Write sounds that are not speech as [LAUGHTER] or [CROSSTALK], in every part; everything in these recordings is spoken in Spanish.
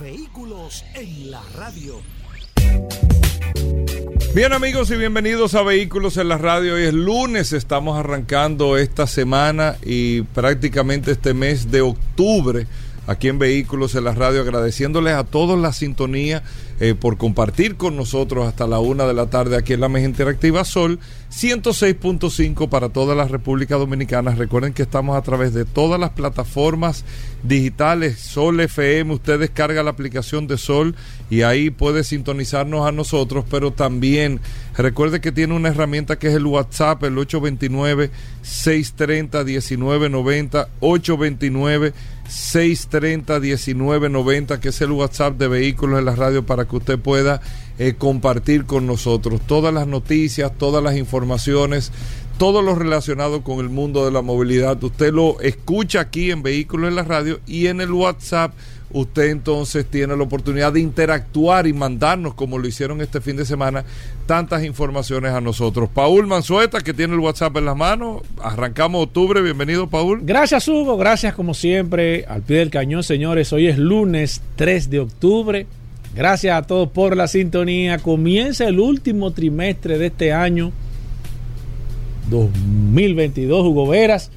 Vehículos en la radio. Bien amigos y bienvenidos a Vehículos en la Radio. Hoy es lunes, estamos arrancando esta semana y prácticamente este mes de octubre aquí en Vehículos en la Radio, agradeciéndoles a todos la sintonía eh, por compartir con nosotros hasta la una de la tarde aquí en la Mesa Interactiva Sol 106.5 para toda la República Dominicana. Recuerden que estamos a través de todas las plataformas digitales Sol FM. Usted descarga la aplicación de Sol y ahí puede sintonizarnos a nosotros, pero también recuerde que tiene una herramienta que es el WhatsApp, el 829-630-1990, 829-630-1990, que es el WhatsApp de Vehículos en la Radio para que usted pueda eh, compartir con nosotros todas las noticias, todas las informaciones, todo lo relacionado con el mundo de la movilidad. Usted lo escucha aquí en Vehículos en la Radio y en el WhatsApp usted entonces tiene la oportunidad de interactuar y mandarnos, como lo hicieron este fin de semana, tantas informaciones a nosotros. Paul Manzueta, que tiene el WhatsApp en las manos, arrancamos octubre, bienvenido Paul. Gracias Hugo, gracias como siempre, al pie del cañón señores, hoy es lunes 3 de octubre. Gracias a todos por la sintonía. Comienza el último trimestre de este año 2022, Hugo Veras.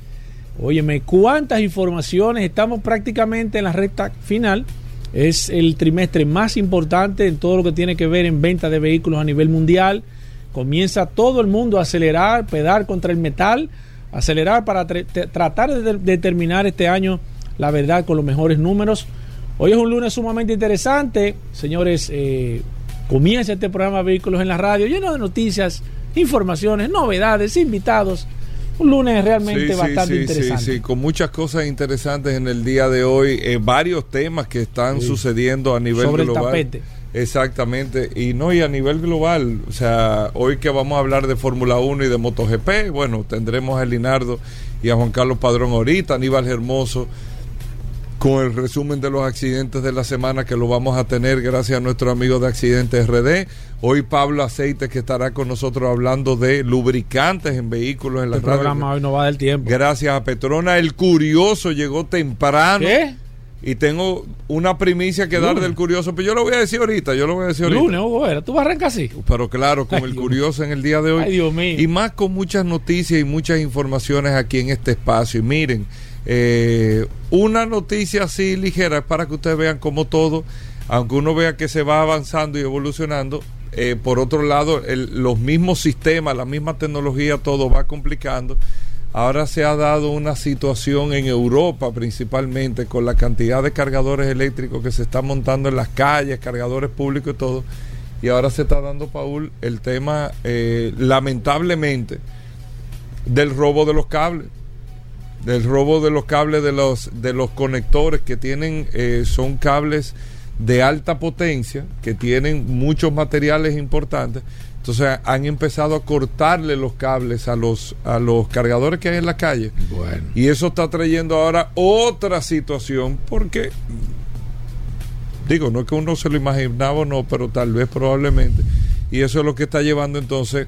Óyeme, cuántas informaciones. Estamos prácticamente en la recta final. Es el trimestre más importante en todo lo que tiene que ver en venta de vehículos a nivel mundial. Comienza todo el mundo a acelerar, pedar contra el metal, acelerar para tratar de determinar este año la verdad con los mejores números. Hoy es un lunes sumamente interesante. Señores, eh, comienza este programa Vehículos en la Radio, lleno de noticias, informaciones, novedades, invitados. Un lunes realmente bastante interesante. Sí, sí, con muchas cosas interesantes en el día de hoy, eh, varios temas que están sucediendo a nivel Sobre global. el tapete. Exactamente, y no, y a nivel global, o sea, hoy que vamos a hablar de Fórmula 1 y de MotoGP, bueno, tendremos a Linardo y a Juan Carlos Padrón ahorita, Aníbal Hermoso con el resumen de los accidentes de la semana que lo vamos a tener gracias a nuestro amigo de Accidentes RD. Hoy Pablo Aceite que estará con nosotros hablando de lubricantes en vehículos en la El programa hoy no va del tiempo. Gracias a Petrona. El curioso llegó temprano. ¿Qué? Y tengo una primicia que dar del curioso, pero yo lo voy a decir ahorita, yo lo voy a decir ahorita. Lunes, Hugo tú vas a arrancar así. Pero claro, con Ay, el Dios curioso en el día de hoy. Ay, Dios mío. Y más con muchas noticias y muchas informaciones aquí en este espacio. Y miren, eh, una noticia así ligera es para que ustedes vean cómo todo, aunque uno vea que se va avanzando y evolucionando, eh, por otro lado, el- los mismos sistemas, la misma tecnología, todo va complicando. Ahora se ha dado una situación en Europa principalmente con la cantidad de cargadores eléctricos que se están montando en las calles, cargadores públicos y todo. Y ahora se está dando, Paul, el tema, eh, lamentablemente, del robo de los cables. Del robo de los cables de los, de los conectores que tienen, eh, son cables de alta potencia, que tienen muchos materiales importantes. Entonces han empezado a cortarle los cables a los, a los cargadores que hay en la calle. Bueno. Y eso está trayendo ahora otra situación porque, digo, no es que uno se lo imaginaba o no, pero tal vez probablemente. Y eso es lo que está llevando entonces,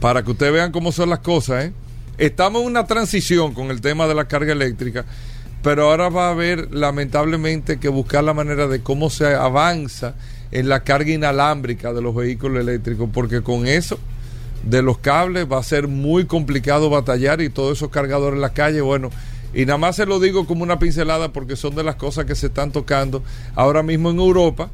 para que ustedes vean cómo son las cosas, ¿eh? Estamos en una transición con el tema de la carga eléctrica, pero ahora va a haber lamentablemente que buscar la manera de cómo se avanza en la carga inalámbrica de los vehículos eléctricos, porque con eso de los cables va a ser muy complicado batallar y todos esos cargadores en la calle, bueno, y nada más se lo digo como una pincelada porque son de las cosas que se están tocando ahora mismo en Europa.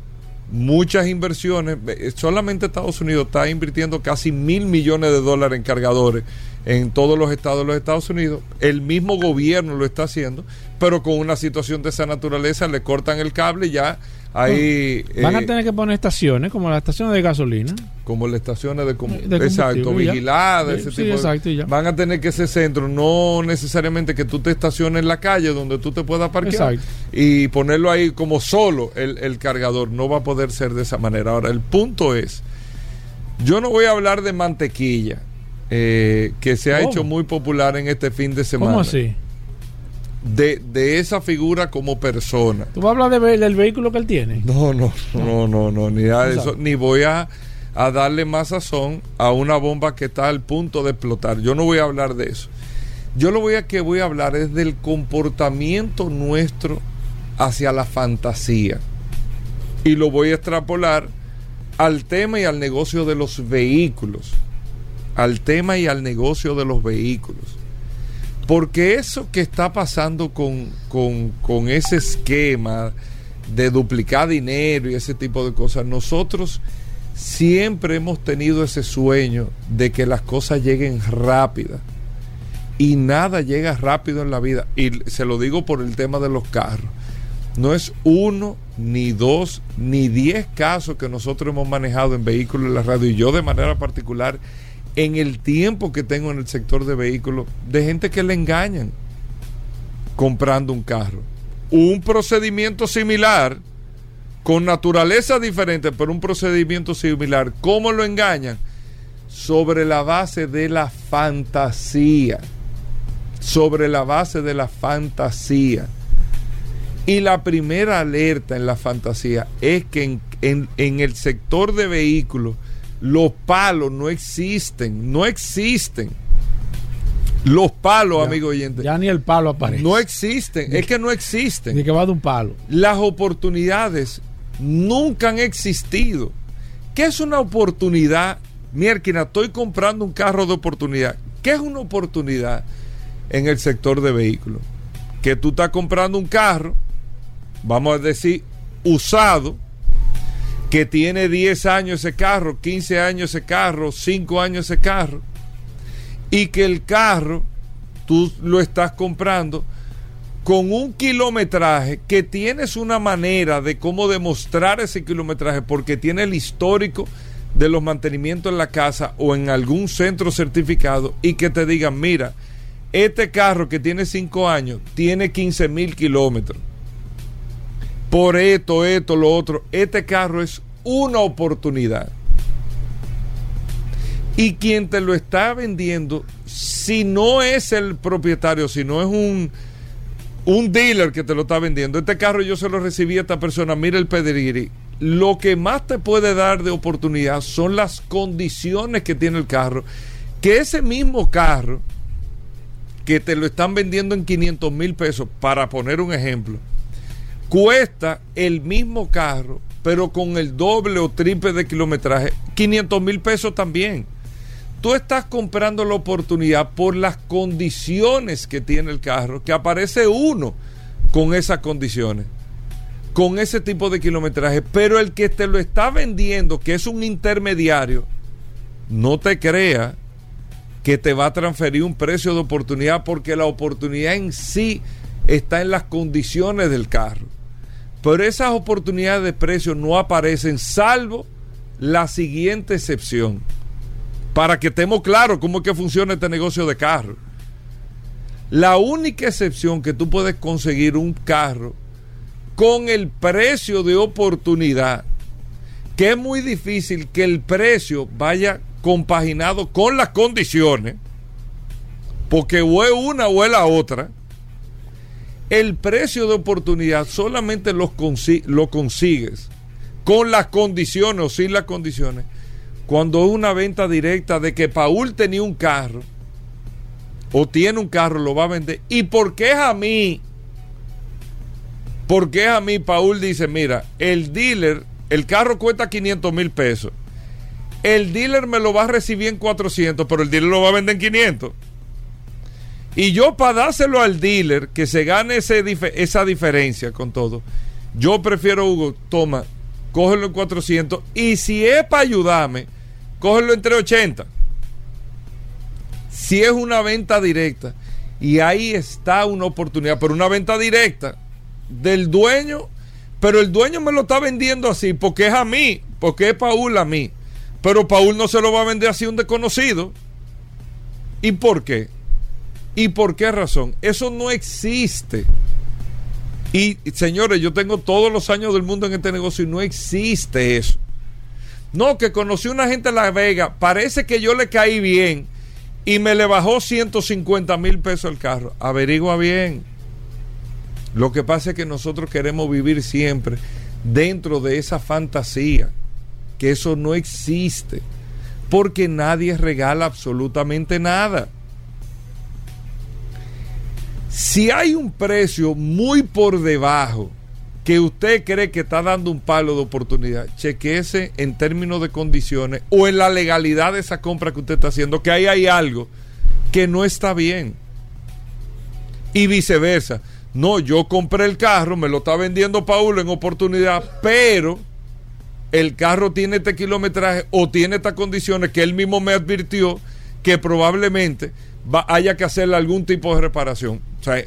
Muchas inversiones, eh, solamente Estados Unidos está invirtiendo casi mil millones de dólares en cargadores en todos los estados de los Estados Unidos. El mismo gobierno lo está haciendo, pero con una situación de esa naturaleza le cortan el cable y ya Ahí, Van a eh, tener que poner estaciones, como las estaciones de gasolina. como las estaciones de, com- De combustible, exacto, vigiladas, ese sí, tipo de- exacto, y ya. van a tener que ser centros, no necesariamente que tú te estaciones en la calle donde tú te puedas parquear Exacto. y ponerlo ahí como solo el, el cargador, no va a poder ser de esa manera. Ahora, el punto es, yo no voy a hablar de mantequilla, eh, que se ha ¿Cómo? hecho muy popular en este fin de semana. ¿Cómo así? De, de esa figura como persona. ¿Tú vas a hablar de del vehículo que él tiene? No, no, no, no, no, ni nada de No eso, ni voy a, a darle más sazón a una bomba que está al punto de explotar. Yo no voy a hablar de eso. Yo lo voy a que voy a hablar es del comportamiento nuestro hacia la fantasía. Y lo voy a extrapolar al tema y al negocio de los vehículos. Al tema y al negocio de los vehículos. Porque eso que está pasando con, con, ese esquema de duplicar dinero y ese tipo de cosas, nosotros siempre hemos tenido ese sueño de que las cosas lleguen rápidas. Y nada llega rápido en la vida. Y se lo digo por el tema de los carros. No es uno, ni dos, ni diez casos que nosotros hemos manejado en vehículos en la radio. Y yo de manera particular, en el tiempo que tengo en el sector de vehículos, de gente que le engañan comprando un carro. Un procedimiento similar, con naturaleza diferente, pero un procedimiento similar. ¿Cómo lo engañan? Sobre la base de la fantasía. Sobre la base de la fantasía. Y la primera alerta en la fantasía es que en, en- en el sector de vehículos los palos no existen, no existen. Los palos, Ya- amigo oyente, Ya ni el palo aparece. no existen, es que no existen. Ni que va de un palo. Las oportunidades nunca han existido. ¿Qué es una oportunidad? Mierquina, estoy comprando un carro de oportunidad. ¿Qué es una oportunidad en el sector de vehículos? Que tú estás comprando un carro, vamos a decir, usado, que tiene 10 años ese carro, 15 años ese carro, 5 años ese carro, y que el carro tú lo estás comprando con un kilometraje que tienes una manera de cómo demostrar ese kilometraje porque tiene el histórico de los mantenimientos en la casa o en algún centro certificado y que te digan, mira, este carro que tiene 5 años tiene 15 mil kilómetros. Por esto, esto, lo otro. Este carro es una oportunidad. Y quien te lo está vendiendo, si no es el propietario, si no es un, un dealer que te lo está vendiendo, este carro yo se lo recibí a esta persona, mira el pedigrí. Lo que más te puede dar de oportunidad son las condiciones que tiene el carro. Que ese mismo carro que te lo están vendiendo en 500 mil pesos, para poner un ejemplo, cuesta el mismo carro, pero con el doble o triple de kilometraje, 500 mil pesos también. Tú estás comprando la oportunidad por las condiciones que tiene el carro, que aparece uno con esas condiciones, con ese tipo de kilometraje, pero el que te lo está vendiendo, que es un intermediario, no te crea que te va a transferir un precio de oportunidad porque la oportunidad en sí está en las condiciones del carro. Pero esas oportunidades de precio no aparecen salvo la siguiente excepción. Para que estemos claros cómo es que funciona este negocio de carro. La única excepción que tú puedes conseguir un carro con el precio de oportunidad, que es muy difícil que el precio vaya compaginado con las condiciones, porque o es una o es la otra, el precio de oportunidad solamente lo consigues con las condiciones o sin las condiciones, cuando una venta directa de que Paul tenía un carro o tiene un carro, lo va a vender. ¿Y por qué es a mí? ¿Por qué es a mí? Paul dice, mira, el dealer, el carro cuesta 500 mil pesos. El dealer me lo va a recibir en 400, pero el dealer lo va a vender en 500. Y yo para dárselo al dealer, que se gane esa diferencia con todo, yo prefiero, Hugo, toma, cógelo en 400. Y si es para ayudarme, cógelo entre 80. Si es una venta directa, y ahí está una oportunidad, pero una venta directa del dueño Pero el dueño me lo está vendiendo así porque es a mí, porque es Paul a mí. Pero Paul no se lo va a vender así a un desconocido. ¿Y por qué? ¿Y por qué razón? Eso no existe. Y señores, yo tengo todos los años del mundo en este negocio y no existe eso. No, que conocí una gente en La Vega, parece que yo le caí bien y me le bajó 150 mil pesos el carro. Averigua bien. Lo que pasa es que nosotros queremos vivir siempre dentro de esa fantasía, que eso no existe, porque nadie regala absolutamente nada. Si hay un precio muy por debajo que usted cree que está dando un palo de oportunidad, chequeese en términos de condiciones o en la legalidad de esa compra que usted está haciendo, que ahí hay algo que no está bien. Y viceversa. No, yo compré el carro, me lo está vendiendo Paulo en oportunidad, pero el carro tiene este kilometraje o tiene estas condiciones que él mismo me advirtió que probablemente haya que hacerle algún tipo de reparación. O sea,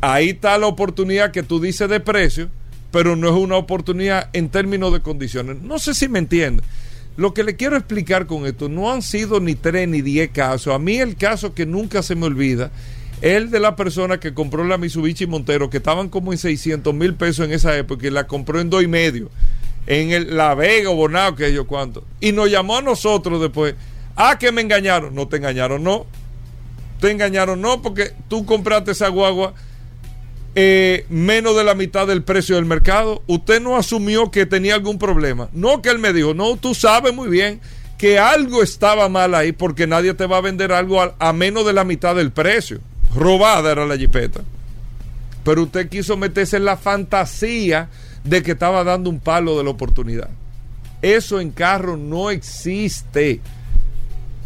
ahí está la oportunidad que tú dices de precio, pero no es una oportunidad en términos de condiciones. No sé si me entiende. Lo que le quiero explicar con esto, no han sido ni tres ni diez casos. A mí el caso que nunca se me olvida, el de la persona que compró la Mitsubishi Montero, que estaban como en 600 mil pesos en esa época, y la compró en dos y medio, en el, La Vega o Bonao, que yo cuánto. Y nos llamó a nosotros después. Ah, que me engañaron. No te engañaron, no te engañaron, no, porque tú compraste esa guagua eh, menos de la mitad del precio del mercado. Usted no asumió que tenía algún problema. No que él me dijo, no, tú sabes muy bien que algo estaba mal ahí porque nadie te va a vender algo a, menos de la mitad del precio. Robada era la jipeta. Pero usted quiso meterse en la fantasía de que estaba dando un palo de la oportunidad. Eso en carro no existe.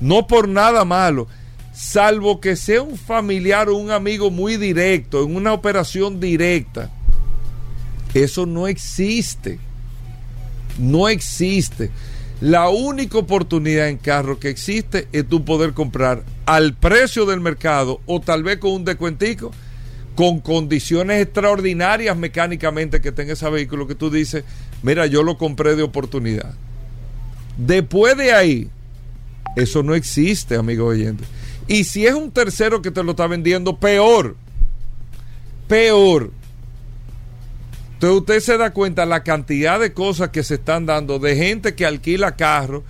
No por nada malo salvo que sea un familiar o un amigo muy directo, en una operación directa. Eso no existe. No existe. La única oportunidad en carro que existe es tú poder comprar al precio del mercado o tal vez con un descuentico, con condiciones extraordinarias mecánicamente que tenga ese vehículo que tú dices, mira, yo lo compré de oportunidad. Después de ahí, eso no existe, amigo oyente. Y si es un tercero que te lo está vendiendo, peor. Peor. Entonces usted se da cuenta la cantidad de cosas que se están dando de gente que alquila carro,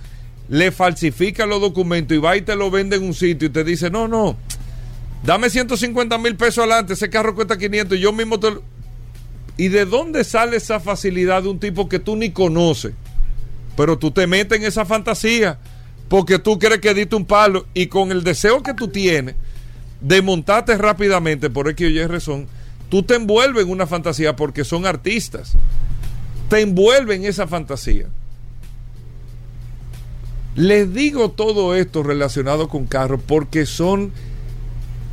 le falsifica los documentos y va y te lo vende en un sitio y te dice, no, no, dame 150 mil pesos adelante, ese carro cuesta 500 y yo mismo te lo... ¿Y de dónde sale esa facilidad de un tipo que tú ni conoces? Pero tú te metes en esa fantasía porque tú crees que diste un palo y con el deseo que tú tienes de montarte rápidamente por X o Y razón, tú te envuelves en una fantasía porque son artistas. Te envuelven en esa fantasía. Les digo todo esto relacionado con carros porque son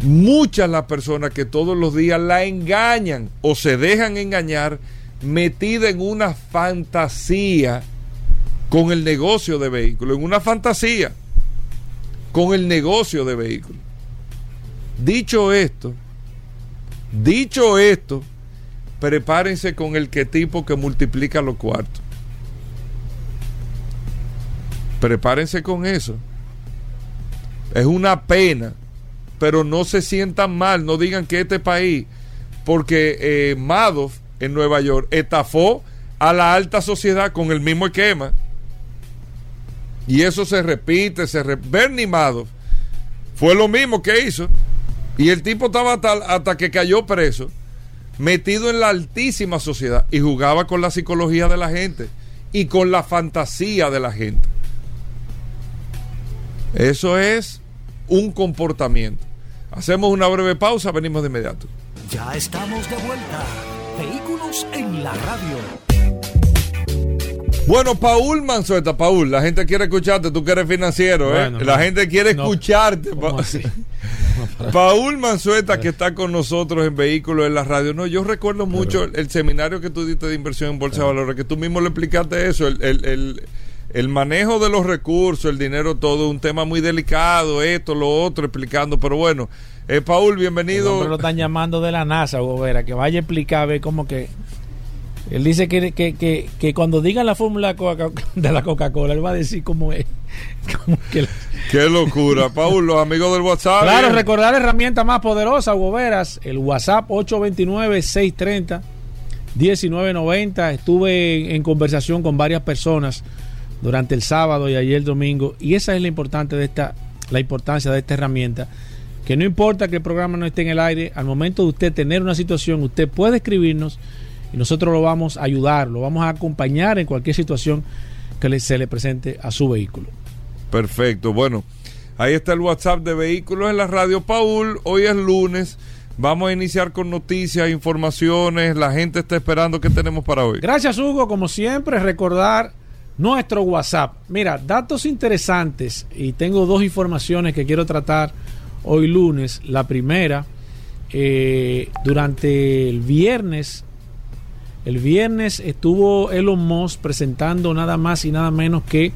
muchas las personas que todos los días la engañan o se dejan engañar metida en una fantasía con el negocio de vehículos, en una fantasía, con el negocio de vehículos. Dicho esto, dicho esto, prepárense con el que tipo que multiplica los cuartos. Prepárense con eso. Es una pena, pero no se sientan mal, no digan que este país, porque eh, Madoff en Nueva York estafó a la alta sociedad con el mismo esquema. Y eso se repite, se Bernie Madoff fue lo mismo que hizo. Y el tipo estaba hasta, hasta que cayó preso, metido en la altísima sociedad y jugaba con la psicología de la gente y con la fantasía de la gente. Eso es un comportamiento. Hacemos una breve pausa, venimos de inmediato. Ya estamos de vuelta. Vehículos en la radio. Bueno, Paul Manzueta, Paul, la gente quiere escucharte, tú que eres financiero, ¿eh? la gente quiere escucharte. [LAUGHS] Paul Manzueta, que está con nosotros en Vehículos en la Radio. No, yo recuerdo mucho el, seminario que tú diste de inversión en Bolsa de Valores, que tú mismo le explicaste eso, el, manejo de los recursos, el dinero, todo, un tema muy delicado, esto, lo otro, explicando, pero bueno. Eh, Paul, bienvenido. lo están llamando de la NASA, Gobera, que vaya a explicar, a ver cómo que Él dice que, que, que, que cuando digan la fórmula [LAUGHS] de la Coca-Cola, él va a decir cómo es. [LAUGHS] Cómo que la- Qué locura. Paul, los amigos del WhatsApp. Claro, recordar la herramienta más poderosa, Hugo Veras, el WhatsApp 829-630-1990. Estuve en, conversación con varias personas durante el sábado y ayer domingo, y esa es la importante de esta, la importancia de esta herramienta. Que no importa que el programa no esté en el aire, al momento de usted tener una situación, usted puede escribirnos y nosotros lo vamos a ayudar, lo vamos a acompañar en cualquier situación que le- se le presente a su vehículo. Perfecto. Bueno, ahí está el WhatsApp de Vehículos en la Radio Paul. Hoy es lunes. Vamos a iniciar con noticias, informaciones. La gente está esperando. ¿Qué tenemos para hoy? Gracias, Hugo. Como siempre, recordar nuestro WhatsApp. Mira, datos interesantes y tengo dos informaciones que quiero tratar hoy lunes. La primera, eh, durante el viernes, el viernes estuvo Elon Musk presentando nada más y nada menos que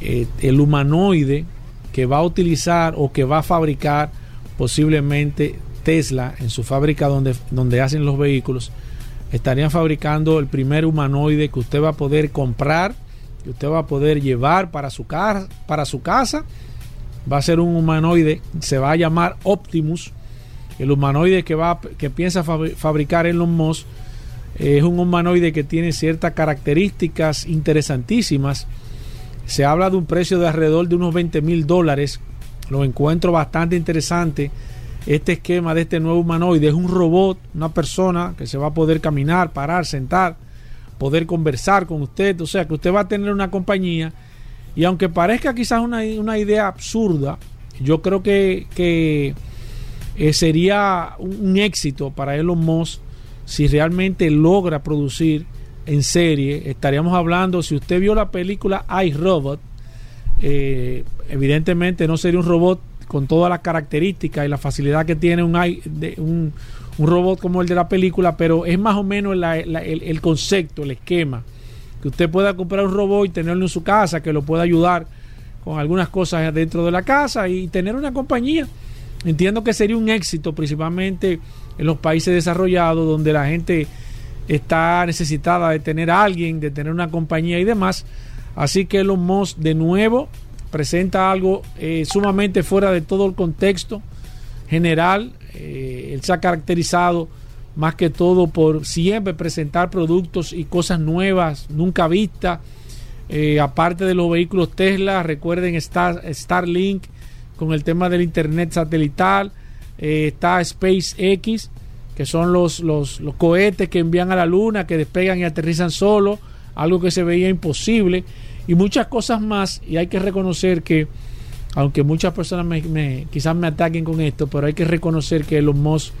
eh, el humanoide que va a utilizar o que va a fabricar posiblemente Tesla en su fábrica donde, donde hacen los vehículos estarían fabricando el primer humanoide que usted va a poder comprar, que usted va a poder llevar para su, casa, para su casa. Va a ser un humanoide, se va a llamar Optimus. El humanoide que, va, que piensa fabri- fabricar Elon Musk es un humanoide que tiene ciertas características interesantísimas. Se habla de un precio de alrededor de unos 20 mil dólares. Lo encuentro bastante interesante este esquema de este nuevo humanoide es un robot, una persona que se va a poder caminar, parar, sentar, poder conversar con usted, o sea que usted va a tener una compañía y aunque parezca quizás una, una idea absurda, yo creo que, que eh, sería un, un éxito para Elon Musk si realmente logra producir en serie. Estaríamos hablando, si usted vio la película iRobot, eh, evidentemente no sería un robot con todas las características y la facilidad que tiene un, i- un, un robot como el de la película, pero es más o menos el, el concepto, el esquema. Que usted pueda comprar un robot y tenerlo en su casa, que lo pueda ayudar con algunas cosas dentro de la casa y tener una compañía. Entiendo que sería un éxito principalmente en los países desarrollados donde la gente está necesitada de tener a alguien, de tener una compañía y demás. Así que Elon Musk de nuevo presenta algo eh, sumamente fuera de todo el contexto general. Eh, él se ha caracterizado más que todo por siempre presentar productos y cosas nuevas, nunca vistas. Eh, aparte de los vehículos Tesla, recuerden Star, Starlink con el tema del internet satelital. Eh, está SpaceX, que son los, los, cohetes que envían a la luna, que despegan y aterrizan solo, algo que se veía imposible, y muchas cosas más. Y hay que reconocer que, aunque muchas personas me, me- quizás me ataquen con esto, pero hay que reconocer que Elon Musk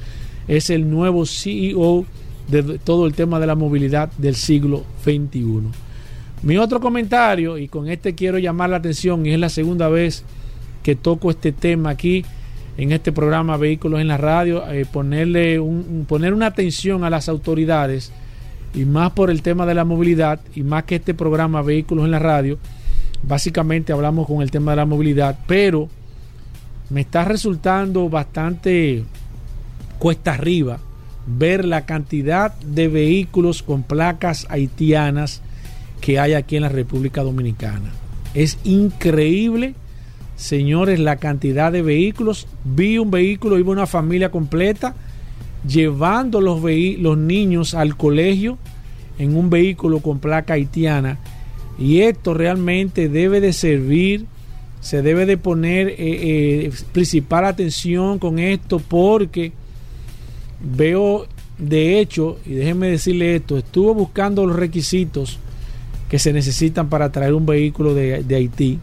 es el nuevo CEO de todo el tema de la movilidad del siglo XXI. Mi otro comentario, y con este quiero llamar la atención, y es la segunda vez que toco este tema aquí en este programa Vehículos en la Radio, eh, ponerle poner una atención a las autoridades y más por el tema de la movilidad y más que este programa Vehículos en la Radio, básicamente hablamos con el tema de la movilidad, pero me está resultando bastante cuesta arriba ver la cantidad de vehículos con placas haitianas que hay aquí en la República Dominicana. Es increíble, señores, la cantidad de vehículos. Vi un vehículo, iba una familia completa llevando los, los niños al colegio en un vehículo con placa haitiana. Y esto realmente debe de servir, se debe de poner eh, eh, principal atención con esto porque veo, de hecho, y déjenme decirle esto, estuve buscando los requisitos que se necesitan para traer un vehículo de Haití.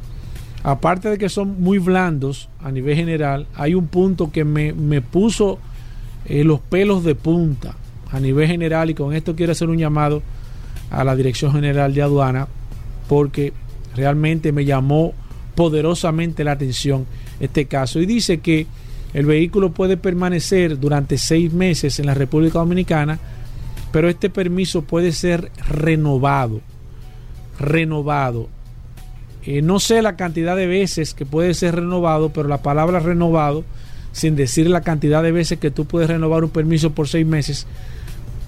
Aparte de que son muy blandos a nivel general, hay un punto que me, me puso eh, los pelos de punta a nivel general y con esto quiero hacer un llamado a la Dirección General de Aduana porque realmente me llamó poderosamente la atención este caso. Y dice que el vehículo puede permanecer durante seis meses en la República Dominicana pero este permiso puede ser renovado renovado eh, no sé la cantidad de veces que puede ser renovado, pero la palabra renovado, sin decir la cantidad de veces que tú puedes renovar un permiso por seis meses,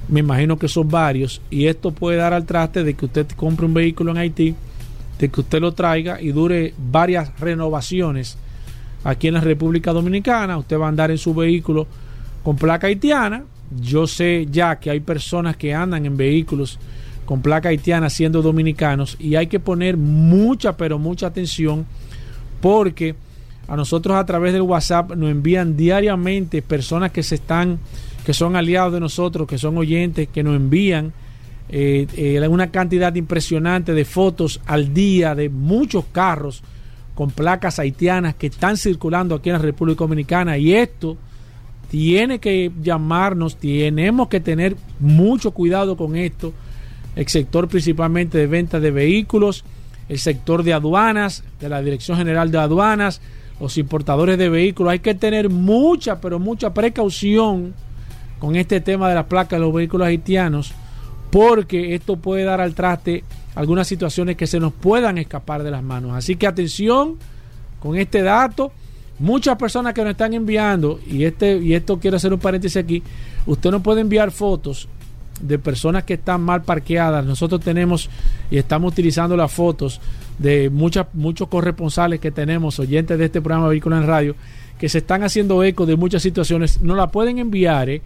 me imagino que son varios, y esto puede dar al traste de que usted compre un vehículo en Haití, de que usted lo traiga y dure varias renovaciones aquí en la República Dominicana, usted va a andar en su vehículo con placa haitiana, yo sé ya que hay personas que andan en vehículos con placa haitiana siendo dominicanos y hay que poner mucha, pero mucha atención porque a nosotros a través del WhatsApp nos envían diariamente personas que se están, que son aliados de nosotros, que son oyentes, que nos envían eh, eh, una cantidad impresionante de fotos al día de muchos carros con placas haitianas que están circulando aquí en la República Dominicana y esto tiene que llamarnos, tenemos que tener mucho cuidado con esto, el sector principalmente de venta de vehículos, el sector de aduanas, de la Dirección General de Aduanas, los importadores de vehículos, hay que tener mucha, pero mucha precaución con este tema de las placas de los vehículos haitianos, porque esto puede dar al traste algunas situaciones que se nos puedan escapar de las manos. Así que atención con este dato Muchas personas que nos están enviando, y, este, y esto quiero hacer un paréntesis aquí, usted no puede enviar fotos de personas que están mal parqueadas. Nosotros tenemos y estamos utilizando las fotos de muchas, muchos corresponsales que tenemos, oyentes de este programa Vehículo en Radio, que se están haciendo eco de muchas situaciones. Nos la pueden enviar, ¿eh?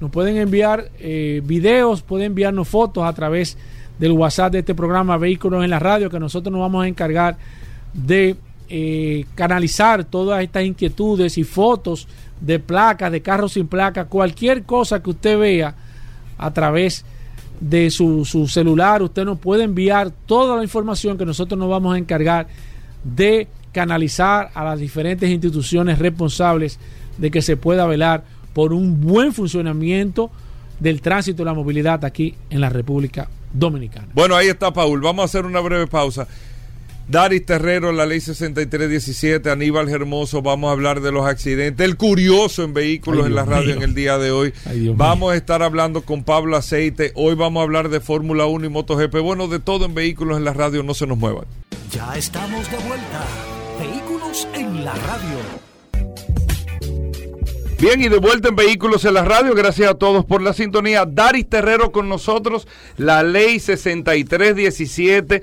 nos pueden enviar eh, videos, pueden enviarnos fotos a través del WhatsApp de este programa Vehículos en la Radio, que nosotros nos vamos a encargar de eh, canalizar todas estas inquietudes y fotos de placas, de carros sin placa, cualquier cosa que usted vea a través de su, su, celular, usted nos puede enviar toda la información que nosotros nos vamos a encargar de canalizar a las diferentes instituciones responsables de que se pueda velar por un buen funcionamiento del tránsito y la movilidad aquí en la República Dominicana. Bueno, ahí está Paul. Vamos a hacer una breve pausa. Daris Terrero, la ley 6317, Aníbal Hermoso, vamos a hablar de los accidentes, el curioso en vehículos en la radio en el día de hoy. vamos a estar hablando con Pablo Aceite, hoy vamos a hablar de Fórmula 1 y MotoGP, bueno, de todo en vehículos en la radio, no se nos muevan. Ya estamos de vuelta, vehículos en la radio. Bien, y de vuelta en Vehículos en la Radio, gracias a todos por la sintonía. Daris Terrero con nosotros, la ley 6317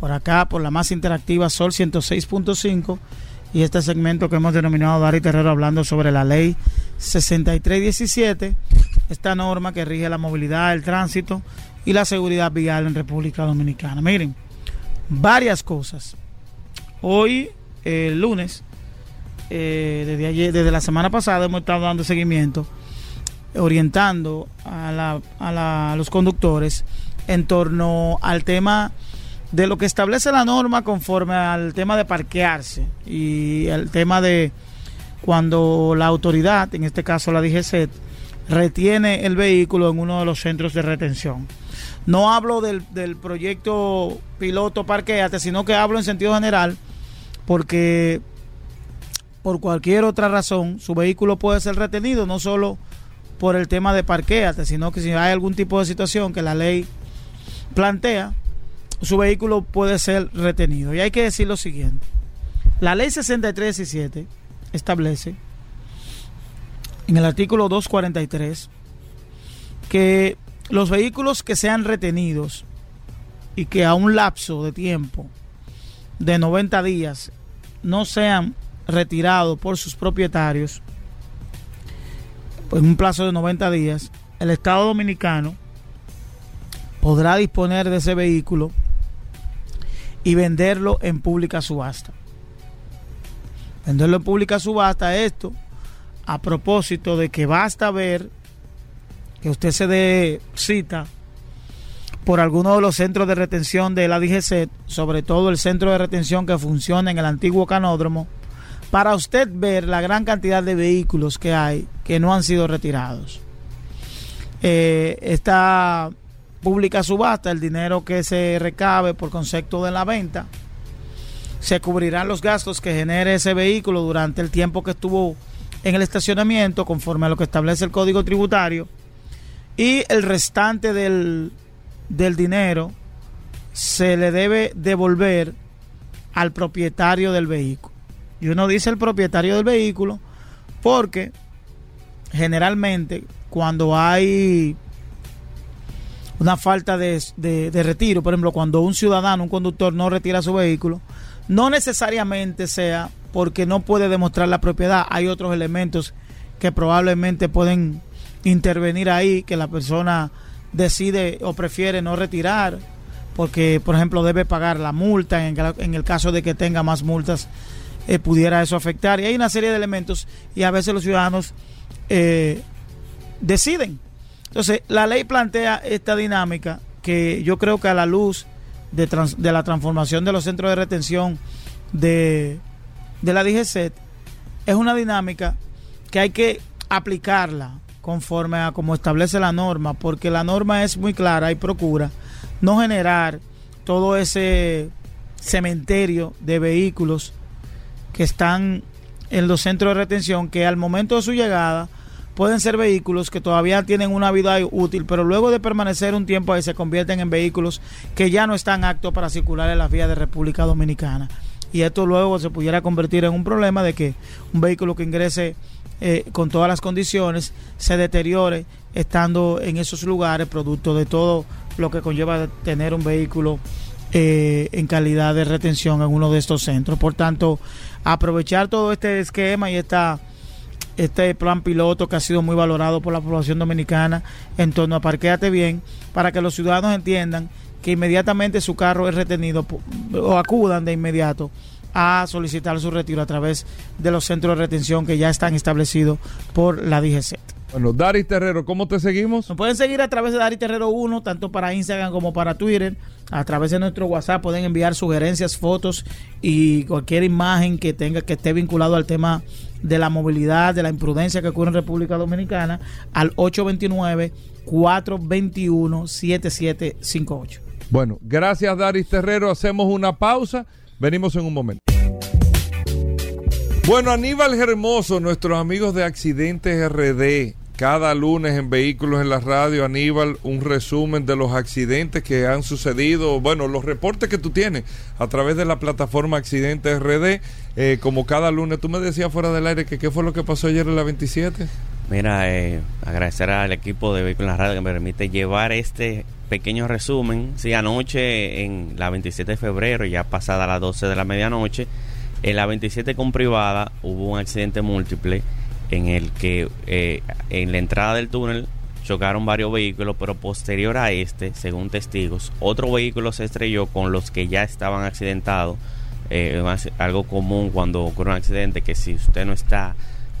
por acá, por la más interactiva Sol 106.5 y este segmento que hemos denominado Dari Terrero hablando sobre la ley 6317, esta norma que rige la movilidad, el tránsito y la seguridad vial en República Dominicana. Miren, varias cosas. Hoy, el lunes, eh, desde, la semana pasada hemos estado dando seguimiento, orientando a los conductores en torno al tema de lo que establece la norma conforme al tema de parquearse y el tema de cuando la autoridad, en este caso la DGC, retiene el vehículo en uno de los centros de retención. No hablo del, del proyecto piloto parqueate, sino que hablo en sentido general porque por cualquier otra razón su vehículo puede ser retenido, no solo por el tema de parqueate, sino que si hay algún tipo de situación que la ley plantea, su vehículo puede ser retenido. Y hay que decir lo siguiente. La ley 6317 establece en el artículo 243 que los vehículos que sean retenidos y que a un lapso de tiempo de 90 días no sean retirados por sus propietarios, pues en un plazo de 90 días, el Estado Dominicano podrá disponer de ese vehículo y venderlo en pública subasta. Venderlo en pública subasta, esto a propósito de que basta ver que usted se dé cita por alguno de los centros de retención de la DGC, sobre todo el centro de retención que funciona en el antiguo canódromo, para usted ver la gran cantidad de vehículos que hay que no han sido retirados. Eh, esta pública subasta, el dinero que se recabe por concepto de la venta, se cubrirán los gastos que genere ese vehículo durante el tiempo que estuvo en el estacionamiento, conforme a lo que establece el código tributario, y el restante del, del dinero se le debe devolver al propietario del vehículo. Y uno dice el propietario del vehículo porque generalmente cuando hay una falta de, de, retiro, por ejemplo, cuando un ciudadano, un conductor no retira su vehículo, no necesariamente sea porque no puede demostrar la propiedad, hay otros elementos que probablemente pueden intervenir ahí, que la persona decide o prefiere no retirar, porque por ejemplo debe pagar la multa, en, el caso de que tenga más multas, eh, pudiera eso afectar. Y hay una serie de elementos y a veces los ciudadanos eh, deciden entonces, la ley plantea esta dinámica que yo creo que a la luz de, la transformación de los centros de retención de, de la DGCET, es una dinámica que hay que aplicarla conforme a como establece la norma, porque la norma es muy clara y procura no generar todo ese cementerio de vehículos que están en los centros de retención que al momento de su llegada pueden ser vehículos que todavía tienen una vida útil, pero luego de permanecer un tiempo ahí se convierten en vehículos que ya no están aptos para circular en las vías de República Dominicana. Y esto luego se pudiera convertir en un problema de que un vehículo que ingrese eh, con todas las condiciones se deteriore estando en esos lugares, producto de todo lo que conlleva tener un vehículo eh, en calidad de retención en uno de estos centros. Por tanto, aprovechar todo este esquema y esta este plan piloto que ha sido muy valorado por la población dominicana en torno a Parquéate Bien, para que los ciudadanos entiendan que inmediatamente su carro es retenido o acudan de inmediato a solicitar su retiro a través de los centros de retención que ya están establecidos por la DGC. Bueno, Dari Terrero, ¿cómo te seguimos? Nos pueden seguir a través de Dari Terrero 1, tanto para Instagram como para Twitter. A través de nuestro WhatsApp pueden enviar sugerencias, fotos y cualquier imagen que tenga que esté vinculado al tema de la movilidad, de la imprudencia que ocurre en República Dominicana al 829-421-7758. Bueno, gracias Daris Terrero. Hacemos una pausa. Venimos en un momento. Bueno, Aníbal Hermoso, nuestros amigos de Accidentes RD, cada lunes en Vehículos en la Radio, Aníbal, un resumen de los accidentes que han sucedido, bueno, los reportes que tú tienes a través de la plataforma Accidentes RD, eh, como cada lunes. Tú me decías fuera del aire que qué fue lo que pasó ayer en la 27. Mira, eh, agradecer al equipo de Vehículos Radio que me permite llevar este pequeño resumen. Sí, anoche en la 27 de febrero, ya pasada las 12 de la medianoche, en la 27 con privada hubo un accidente múltiple en el que eh, en la entrada del túnel chocaron varios vehículos, pero posterior a este, según testigos, otro vehículo se estrelló con los que ya estaban accidentados. Eh, algo común cuando ocurre un accidente que si usted no está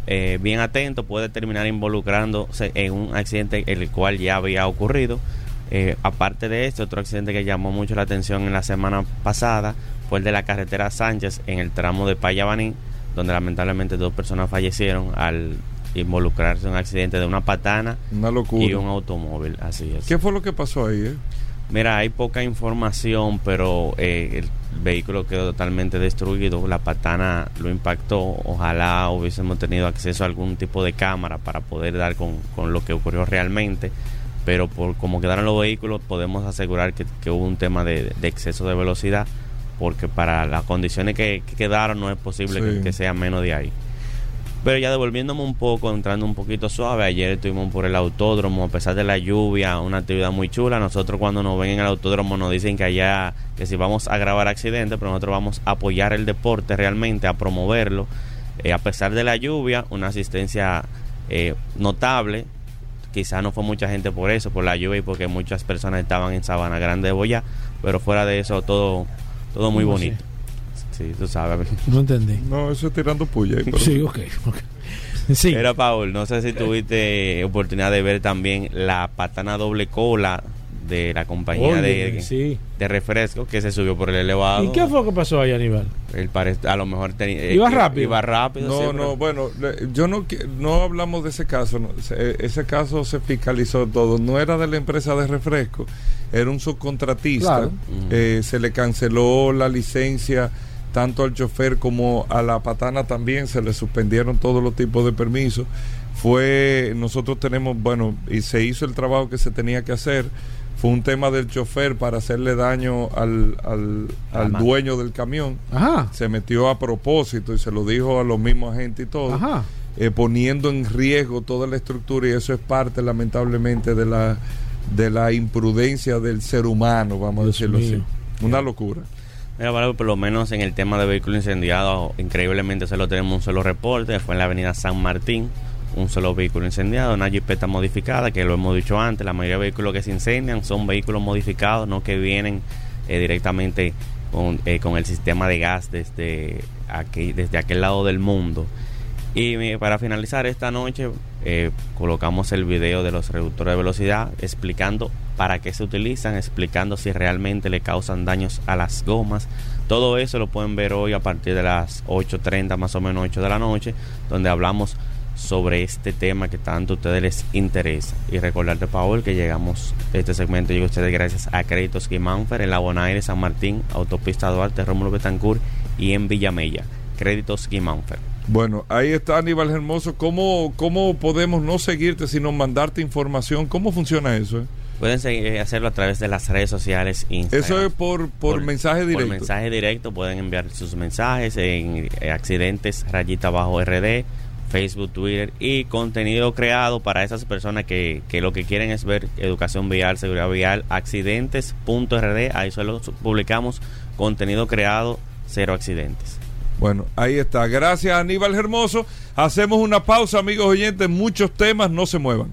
eh, bien atento puede terminar involucrándose en un accidente el cual ya había ocurrido. aparte de este, otro accidente que llamó mucho la atención en la semana pasada fue el de la carretera Sánchez en el tramo de Payabaní, donde lamentablemente dos personas fallecieron al involucrarse en un accidente de una patana y un automóvil. Así es. ¿Qué fue lo que pasó ahí? Eh? Mira, hay poca información, pero eh, el vehículo quedó totalmente destruido. La patana lo impactó. Ojalá hubiésemos tenido acceso a algún tipo de cámara para poder dar con, con lo que ocurrió realmente. Pero por como quedaron los vehículos, podemos asegurar que, hubo un tema de exceso de velocidad porque para las condiciones que, quedaron no es posible que, sea menos de ahí. Pero ya devolviéndome un poco, entrando un poquito suave, ayer estuvimos por el autódromo, a pesar de la lluvia, una actividad muy chula. Nosotros cuando nos ven en el autódromo nos dicen que allá, que si vamos a grabar accidentes, pero nosotros vamos a apoyar el deporte realmente, a promoverlo. Eh, a pesar de la lluvia, una asistencia eh, notable. Quizá no fue mucha gente por eso, por la lluvia y porque muchas personas estaban en Sabana Grande de Boyá, pero fuera de eso todo todo muy bonito. Sí, tú sabes. No entendí. No, eso es tirando puya. Sí, ok. Sí. Paul, no sé si tuviste oportunidad de ver también la patana doble cola de la compañía Oye, de, sí. de refresco que se subió por el elevado. ¿Y qué fue que pasó ahí, Aníbal? El pare- a lo mejor tenía. eh, ¿Iba que- rápido? Iba rápido. No, sí, no, pero- bueno, yo no no hablamos de ese caso. no, ese caso se fiscalizó todo. No era de la empresa de refresco, era un subcontratista. Claro. Eh, se le canceló la licencia tanto al chofer como a la patana también. Se le suspendieron todos los tipos de permisos. Fue, nosotros tenemos, bueno, y se hizo el trabajo que se tenía que hacer. Fue un tema del chofer para hacerle daño al, al, al dueño del camión Ajá. se metió a propósito y se lo dijo a los mismos agentes y todo, Ajá. eh, poniendo en riesgo toda la estructura y eso es parte lamentablemente de la de la imprudencia del ser humano, vamos Dios a decirlo mío. así. Una locura. Mira, Valero, por lo menos en el tema de vehículo incendiado, increíblemente solo tenemos un solo reporte, fue en la avenida San Martín, un solo vehículo incendiado, una jipeta modificada, que lo hemos dicho antes, la mayoría de vehículos que se incendian son vehículos modificados, no que vienen eh, directamente con, eh, con el sistema de gas desde, aquí, desde aquel lado del mundo. Y para finalizar esta noche, eh, colocamos el video de los reductores de velocidad explicando para qué se utilizan, explicando si realmente le causan daños a las gomas. Todo eso lo pueden ver hoy a partir de las 8.30, más o menos 8 de la noche, donde hablamos sobre este tema que tanto a ustedes les interesa. Y recordarte, Paul, que llegamos, este segmento llega a ustedes gracias a Créditos Guimánfer en la Bonaire, San Martín, Autopista Duarte, Rómulo Betancourt y en Villamella. Créditos Guimánfer. Bueno, ahí está Aníbal Hermoso. ¿Cómo, ¿Cómo podemos no seguirte sino mandarte información? ¿Cómo funciona eso? eh? Pueden seguir, hacerlo a través de las redes sociales. Instagram. Eso es por, por, mensaje directo. Por mensaje directo pueden enviar sus mensajes en eh, accidentes rayita bajo RD, Facebook, Twitter y contenido creado para esas personas que, que lo que quieren es ver educación vial, seguridad vial, accidentes.rd. Ahí solo publicamos contenido creado, cero accidentes. Bueno, ahí está. Gracias Aníbal Hermoso. Hacemos una pausa, amigos oyentes. Muchos temas, no se muevan.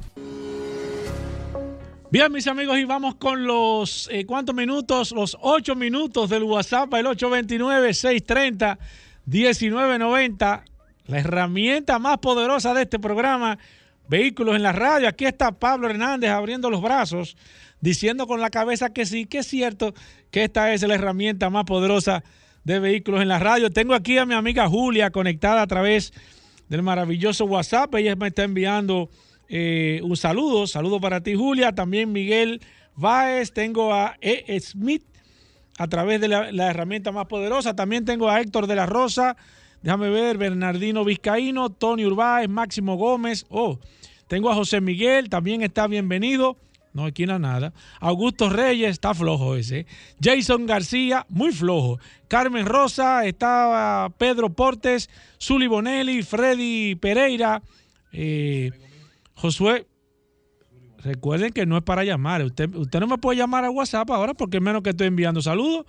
Bien, mis amigos, y vamos con los, eh, ¿cuántos minutos? Los ocho minutos del WhatsApp, el 829-630-1990, la herramienta más poderosa de este programa, Vehículos en la Radio. Aquí está Pablo Hernández abriendo los brazos, diciendo con la cabeza que sí, que es cierto que esta es la herramienta más poderosa de Vehículos en la Radio. Tengo aquí a mi amiga Julia conectada a través del maravilloso WhatsApp. Ella me está enviando eh, un saludo, saludo para ti Julia, también Miguel Báez, tengo a E. Smith a través de la, la herramienta más poderosa, también tengo a Héctor de la Rosa, déjame ver, Bernardino Vizcaíno, Tony Urbáez, Máximo Gómez, oh, tengo a José Miguel, también está bienvenido, no aquí no nada, Augusto Reyes, está flojo ese, Jason García, muy flojo, Carmen Rosa, está Pedro Portes, Zuli Bonelli, Freddy Pereira, eh, Josué, recuerden que no es para llamar. Usted, usted no me puede llamar a WhatsApp ahora porque menos que estoy enviando saludos.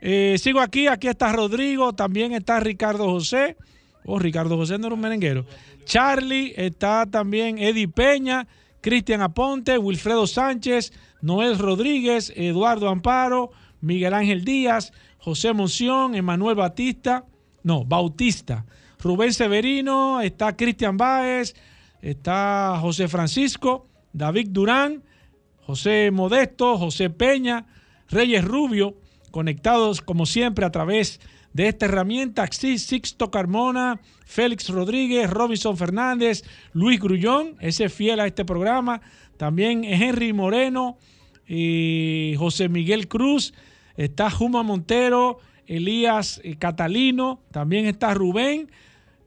Eh, sigo aquí, aquí está Rodrigo, también está Ricardo José. Oh, Ricardo José no era un merenguero. Charlie, está también Eddie Peña, Cristian Aponte, Wilfredo Sánchez, Noel Rodríguez, Eduardo Amparo, Miguel Ángel Díaz, José Monción, Emanuel Batista, no, Bautista, Rubén Severino, está Cristian Báez, está José Francisco, David Durán, José Modesto, José Peña, Reyes Rubio, conectados como siempre a través de esta herramienta, Sixto Carmona, Félix Rodríguez, Robinson Fernández, Luis Grullón, ese es fiel a este programa, también Henry Moreno, y José Miguel Cruz, está Juma Montero, Elías eh, Catalino, también está Rubén,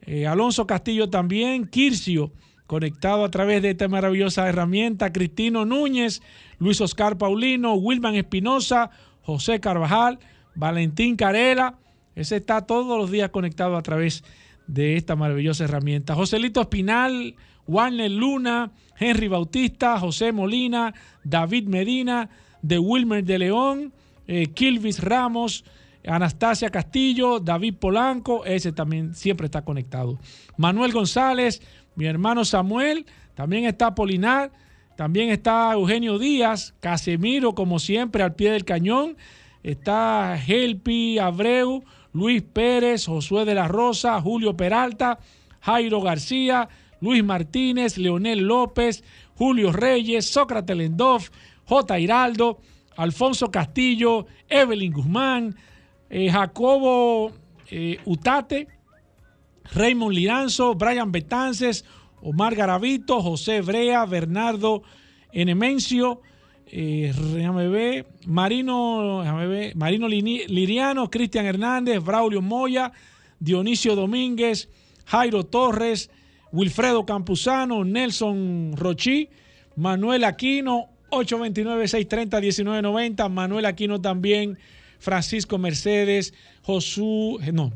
eh, Alonso Castillo también, Kircio, conectado a través de esta maravillosa herramienta, Cristino Núñez, Luis Oscar Paulino, Wilman Espinosa, José Carvajal, Valentín Carela, ese está todos los días conectado a través de esta maravillosa herramienta. Joselito Espinal, Warner Luna, Henry Bautista, José Molina, David Medina, de Wilmer de León, eh, Kilvis Ramos, Anastasia Castillo, David Polanco, ese también siempre está conectado. Manuel González, mi hermano Samuel, también está Polinar, también está Eugenio Díaz, Casemiro, como siempre, al pie del cañón. Está Helpi Abreu, Luis Pérez, Josué de la Rosa, Julio Peralta, Jairo García, Luis Martínez, Leonel López, Julio Reyes, Sócrates Lendov, J. Hiraldo, Alfonso Castillo, Evelyn Guzmán, eh, Jacobo eh, Utate, Raymond Liranzo, Brian Betances, Omar Garavito, José Brea, Bernardo Enemencio, eh, déjame ver, Marino, Marino Liriano, Cristian Hernández, Braulio Moya, Dionisio Domínguez, Jairo Torres, Wilfredo Campuzano, Nelson Rochi, Manuel Aquino, 829-630-1990, Manuel Aquino también, Francisco Mercedes, eh, no,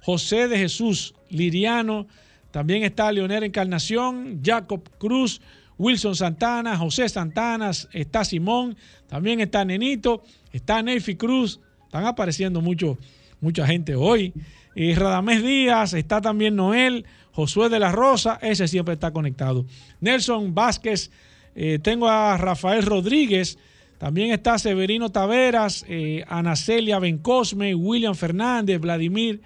José de Jesús Liriano, también está Leonel Encarnación, Jacob Cruz, Wilson Santana, José Santana, está Simón, también está Nenito, está Nefi Cruz, están apareciendo mucho, mucha gente hoy. Eh, Radamés Díaz, está también Noel, Josué de la Rosa, ese siempre está conectado. Nelson Vázquez, eh, tengo a Rafael Rodríguez, también está Severino Taveras, eh, Anacelia Bencosme, William Fernández, Vladimir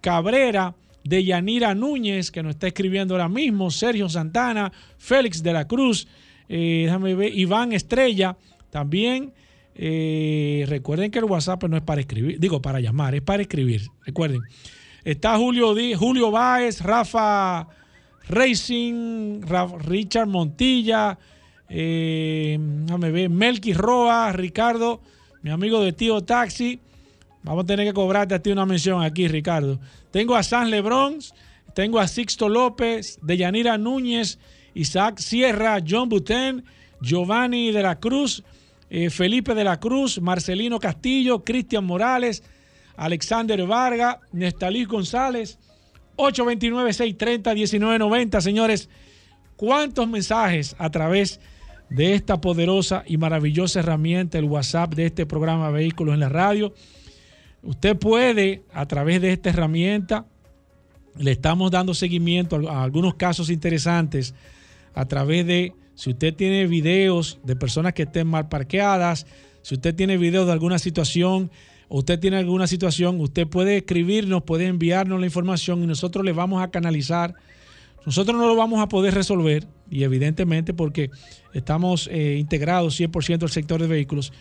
Cabrera, Deyanira Núñez, que nos está escribiendo ahora mismo, Sergio Santana, Félix de la Cruz, eh, déjame ver, Iván Estrella, también. eh, recuerden que el WhatsApp no es para escribir, digo para llamar, es para escribir. Recuerden. Está Julio, Julio Báez, Rafa Racing, Ra- Richard Montilla, eh, déjame ver, Melky Roa, Ricardo, mi amigo de Tío Taxi. Vamos a tener que cobrarte a ti una mención aquí, Ricardo. Tengo a San Lebrón, tengo a Sixto López, Deyanira Núñez, Isaac Sierra, John Butén, Giovanni de la Cruz, eh, Felipe de la Cruz, Marcelino Castillo, Cristian Morales, Alexander Varga, Nestalí González, 829-630-1990. Señores, ¿cuántos mensajes a través de esta poderosa y maravillosa herramienta, el WhatsApp de este programa Vehículos en la Radio? Usted puede, a través de esta herramienta, le estamos dando seguimiento a, algunos casos interesantes a través de, si usted tiene videos de personas que estén mal parqueadas, si usted tiene videos de alguna situación, o usted tiene alguna situación, usted puede escribirnos, puede enviarnos la información y nosotros le vamos a canalizar. Nosotros no lo vamos a poder resolver, y evidentemente porque estamos eh, integrados 100% al sector de vehículos,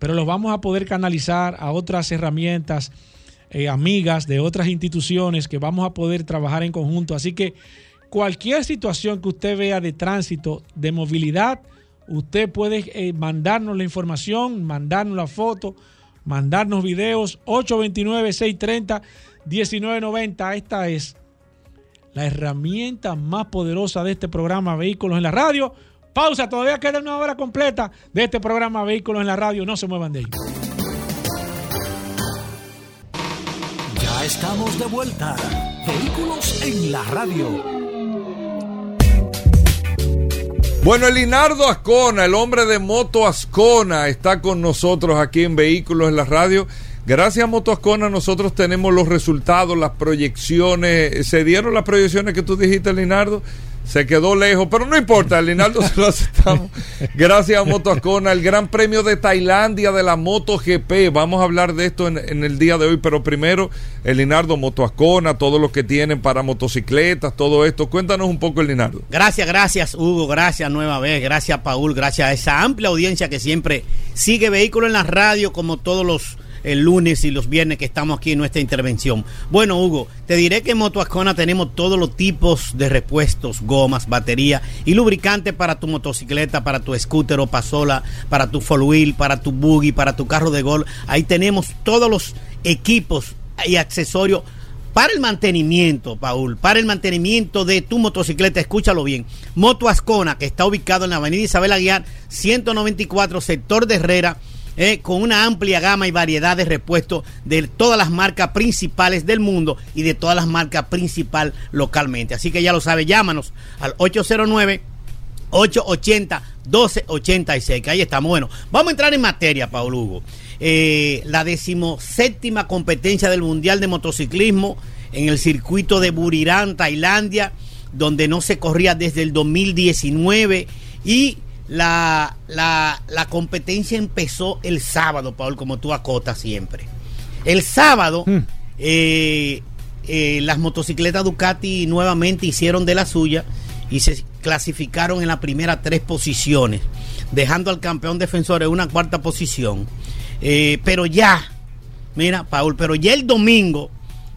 pero los vamos a poder canalizar a otras herramientas eh, amigas de otras instituciones que vamos a poder trabajar en conjunto. Así que cualquier situación que usted vea de tránsito, de movilidad, usted puede eh, mandarnos la información, mandarnos la foto, mandarnos videos. 829-630-1990. Esta es la herramienta más poderosa de este programa Vehículos en la Radio. Pausa, todavía queda una hora completa de este programa Vehículos en la Radio. No se muevan de ahí. Ya estamos de vuelta. Vehículos en la radio. Bueno, el Linardo Ascona, el hombre de Moto Ascona, está con nosotros aquí en Vehículos en la Radio. Gracias a Moto Ascona nosotros tenemos los resultados, las proyecciones. ¿Se dieron las proyecciones que tú dijiste, Linardo? Se quedó lejos, pero no importa, Linardo se lo aceptamos. Gracias a Moto Ascona, el Gran Premio de Tailandia de la MotoGP. Vamos a hablar de esto en, en el día de hoy, pero primero, el Linardo Moto Ascona, todo lo que tienen para motocicletas, todo esto. Cuéntanos un poco, el Linardo. Gracias, gracias Hugo, gracias nueva vez, gracias Paul, gracias a esa amplia audiencia que siempre sigue Vehículo en la Radio como todos los el lunes y los viernes que estamos aquí en nuestra intervención. Bueno, Hugo, te diré que en Moto Ascona tenemos todos los tipos de repuestos, gomas, batería y lubricante para tu motocicleta, para tu scooter o pasola, para tu four wheel, para tu buggy, para tu carro de golf. Ahí tenemos todos los equipos y accesorios para el mantenimiento, Paul, para el mantenimiento de tu motocicleta, escúchalo bien. Moto Ascona, que está ubicado en la avenida Isabel Aguiar, 194, sector de Herrera, eh, con una amplia gama y variedad de repuestos de todas las marcas principales del mundo y de todas las marcas principales localmente. Así que ya lo sabe, llámanos al 809 880 1286, que ahí estamos. Bueno, vamos a entrar en materia, Paul Hugo. Eh, la decimoséptima competencia del Mundial de Motociclismo en el circuito de Burirán, Tailandia, donde no se corría desde el 2019 y la, la, la competencia empezó el sábado, Paul, como tú acotas siempre. El sábado, eh, eh, las motocicletas Ducati nuevamente hicieron de la suya y se clasificaron en las primeras tres posiciones. dejando al campeón defensor en una cuarta posición. Eh, pero ya, mira, Paul, pero ya el domingo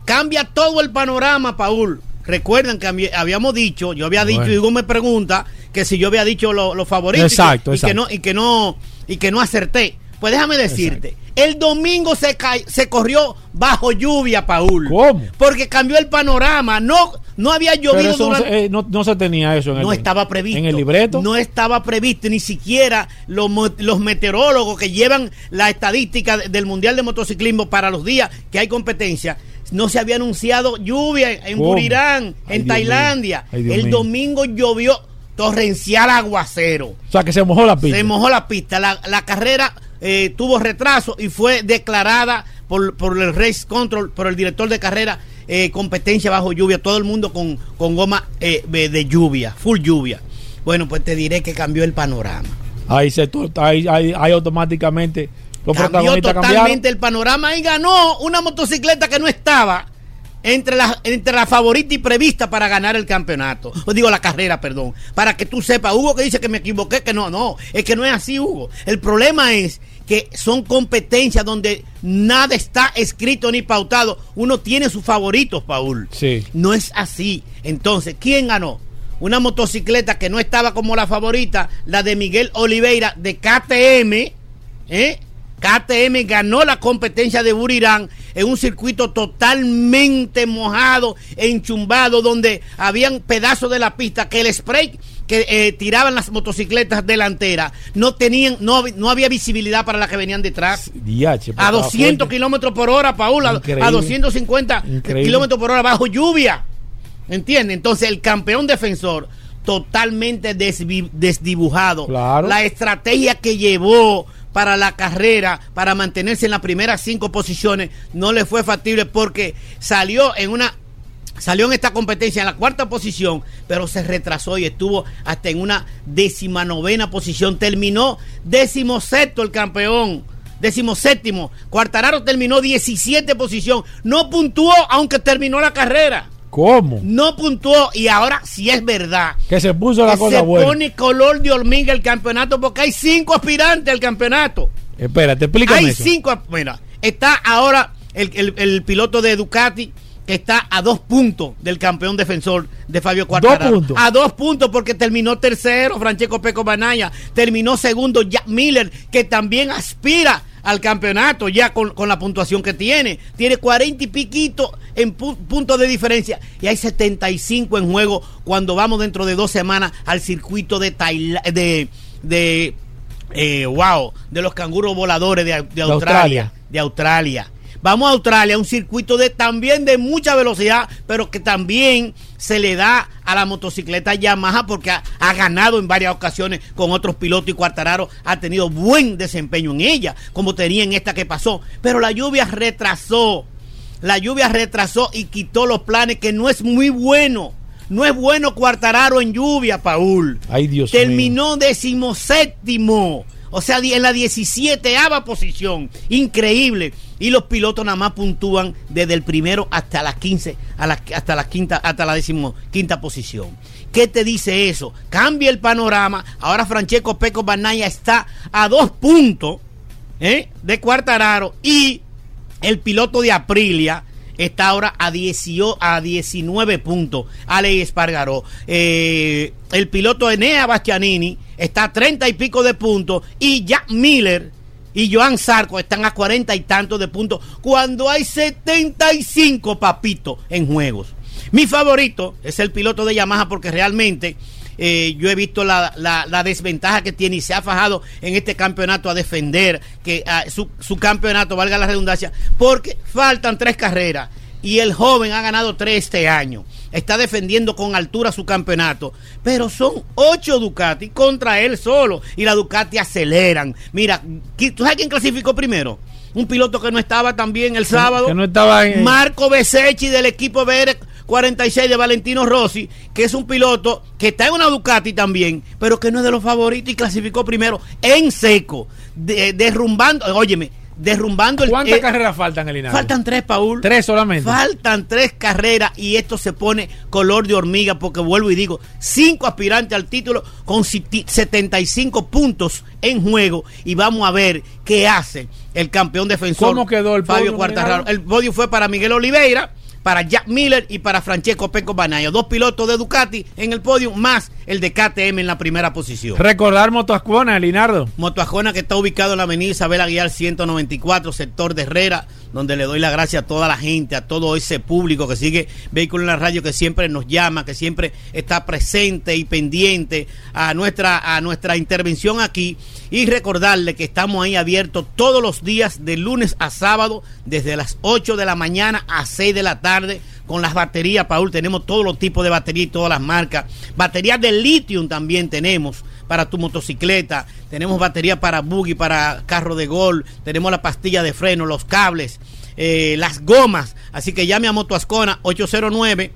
cambia todo el panorama, Paul. Recuerdan que habí- habíamos dicho, yo había dicho, Bueno. y Hugo me pregunta que si yo había dicho los lo favoritos y que- Exacto, y, que, exacto. no y que no y que no acerté. Pues déjame decirte, el domingo se se corrió bajo lluvia, Paul. ¿Cómo? Porque cambió el panorama, no no había llovido eso no, durante se, eh, no- no se tenía eso en el no estaba previsto. En el libreto. No estaba previsto, ni siquiera los, los meteorólogos que llevan la estadística de- del Mundial de Motociclismo para los días que hay competencia. No se había anunciado lluvia en ¿Cómo? Burirán, Ay, en Dios Tailandia. Ay, el domingo llovió torrencial aguacero. O sea, que se mojó la pista. Se mojó la pista. La, la carrera eh, tuvo retraso y fue declarada por, por el Race Control, por el director de carrera, eh, competencia bajo lluvia. Todo el mundo con, con goma eh, de lluvia, full lluvia. Bueno, pues te diré que cambió el panorama. Ahí, se, ahí, ahí, ahí automáticamente los cambió totalmente cambiaron. el panorama y ganó una motocicleta que no estaba entre la, entre la favorita y prevista para ganar el campeonato. O digo la carrera, perdón. Para que tú sepas, Hugo que dice que me equivoqué, que no, no, es que no es así, Hugo. El problema es que son competencias donde nada está escrito ni pautado. Uno tiene sus favoritos, Paul. Sí. No es así. Entonces, ¿quién ganó? Una motocicleta que no estaba como la favorita, la de Miguel Oliveira de KTM. ¿eh? KTM ganó la competencia de Burirán en un circuito totalmente mojado, enchumbado, donde habían pedazos de la pista que el spray que eh, tiraban las motocicletas delanteras no tenían, no, no había visibilidad para las que venían detrás. Diache, pues, A estaba 200 fuerte. kilómetros por hora, Paula. A Increíble. 250 Increíble. kilómetros por hora bajo lluvia. ¿Entiendes? Entonces el campeón defensor totalmente desdibujado. Claro. La estrategia que llevó para la carrera, para mantenerse en las primeras cinco posiciones, no le fue factible porque salió en una Salió en esta competencia en la cuarta posición, pero se retrasó y estuvo hasta en una décima novena posición. Terminó décimo sexto el campeón. Décimo séptimo. Cuartararo terminó 17 posición. No puntuó aunque terminó la carrera. ¿Cómo? No puntuó y ahora sí es verdad. Que se puso la que cosa se buena. pone color de hormiga el campeonato porque hay cinco aspirantes al campeonato. Espérate, explícame Hay eso. cinco. Mira, está ahora el, el- el piloto de Ducati que está a dos puntos del campeón defensor de Fabio Quartararo. puntos. A dos puntos porque terminó tercero Francesco Peco Banaya. Terminó segundo Jack Miller, que también aspira al campeonato ya con, con la puntuación que tiene. Tiene 40 y piquito en pu- puntos de diferencia y hay 75 en juego cuando vamos dentro de dos semanas al circuito de Tailandia. De, de eh, wow, de los canguros voladores de, de Australia, Australia. De Australia. Vamos a Australia, un circuito de también de mucha velocidad, pero que también se le da a la motocicleta Yamaha porque ha, ha ganado en varias ocasiones con otros pilotos y Cuartararo ha tenido buen desempeño en ella, como tenía en esta que pasó. Pero la lluvia retrasó, la lluvia retrasó y quitó los planes, que no es muy bueno. No es bueno Cuartararo en lluvia, Paul. Ay, Dios mío. Terminó decimoséptimo. O sea, en la 17 posición. Increíble. Y los pilotos nada más puntúan desde el primero hasta la 15, a la- hasta la quinta, hasta la decimoquinta posición. ¿Qué te dice eso? Cambia el panorama. Ahora Francesco Peco Banaya está a dos puntos ¿eh? de Cuartararo. Y el piloto de Aprilia está ahora a, 18 a 19 puntos. Alex Espargaró. Eh, el piloto Enea Bastianini está a 30 y pico de puntos. Y Jack Miller y Joan Sarco están a 40 y tantos de puntos. Cuando hay 75 papitos en juegos. Mi favorito es el piloto de Yamaha porque realmente eh, yo he visto la, la- la desventaja que tiene y se ha fajado en este campeonato a defender que ah, su, su campeonato, valga la redundancia, porque faltan tres carreras y el joven ha ganado tres este año. Está defendiendo con altura su campeonato, pero son ocho Ducati contra él solo y la Ducati aceleran. Mira, ¿qui- ¿tú sabes quién clasificó primero? Un piloto que no estaba también el sábado. que no estaba en- Marco Besechi del equipo BR 46 de Valentino Rossi, que es un piloto que está en una Ducati también, pero que no es de los favoritos y clasificó primero en seco, de- derrumbando, óyeme, derrumbando el... ¿Cuántas eh, carreras faltan, Elinardo? Faltan tres, Paul. Tres solamente. Faltan tres carreras y esto se pone color de hormiga porque vuelvo y digo, cinco aspirantes al título con 75 puntos en juego y vamos a ver qué hace el campeón defensor ¿Cómo quedó el Fabio podio. Leonardo? El podio fue para Miguel Oliveira, para Jack Miller y para Francesco Peco Banaya. Dos pilotos de Ducati en el podio, más el de KTM en la primera posición. Recordar Motoascuona, Elinardo. Motoajona que está ubicado en la avenida Isabel Aguilar 194, sector de Herrera, donde le doy la gracia a toda la gente, a todo ese público que sigue Vehículo en la Radio, que siempre nos llama, que siempre está presente y pendiente a nuestra, a nuestra intervención aquí. Y recordarle que estamos ahí abiertos todos los días, de lunes a sábado, desde las 8 de la mañana a 6 de la tarde con las baterías, Paul, tenemos todos los tipos de baterías y todas las marcas. Baterías de litio también tenemos para tu motocicleta. Tenemos batería para buggy, para carro de gol. Tenemos la pastilla de freno, los cables, eh, las gomas. Así que llame a Motoascona 809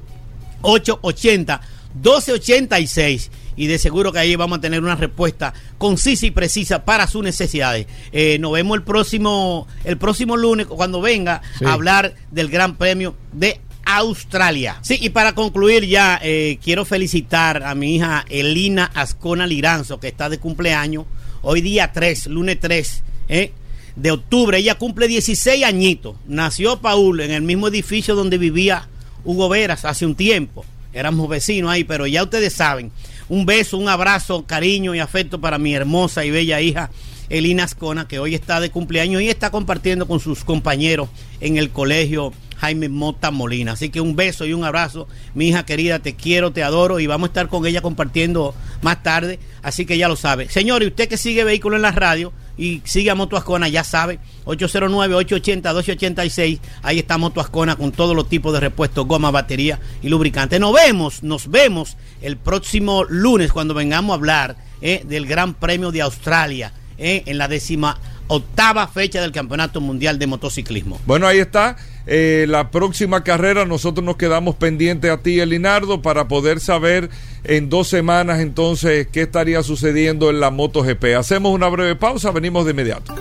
880 1286 y de seguro que ahí vamos a tener una respuesta concisa y precisa para sus necesidades. Eh, nos vemos el próximo el próximo lunes cuando venga Sí. a hablar del Gran Premio de Australia. Sí, y para concluir ya, eh, quiero felicitar a mi hija Elina Ascona Liranzo, que está de cumpleaños, hoy día 3, lunes 3, ¿eh? de octubre. Ella cumple 16 añitos. Nació Paul en el mismo edificio donde vivía Hugo Veras hace un tiempo. Éramos vecinos ahí, pero ya ustedes saben. Un beso, un abrazo, cariño y afecto para mi hermosa y bella hija Elina Ascona, que hoy está de cumpleaños y está compartiendo con sus compañeros en el colegio Jaime Mota Molina. Así que un beso y un abrazo, mi hija querida, te quiero, te adoro y vamos a estar con ella compartiendo más tarde. Así que ya lo sabe. Señor, y usted que sigue Vehículo en la Radio y sigue a Moto Ascona, ya sabe, 809-880-1286, ahí está Moto Ascona con todos los tipos de repuestos, goma, batería y lubricante. Nos vemos, nos vemos el próximo lunes cuando vengamos a hablar eh, del Gran Premio de Australia eh, en la décima octava fecha del Campeonato Mundial de Motociclismo. Bueno, ahí está. Eh, la próxima carrera nosotros nos quedamos pendientes a ti, Elinardo, para poder saber en dos semanas entonces qué estaría sucediendo en la MotoGP. Hacemos una breve pausa, venimos de inmediato.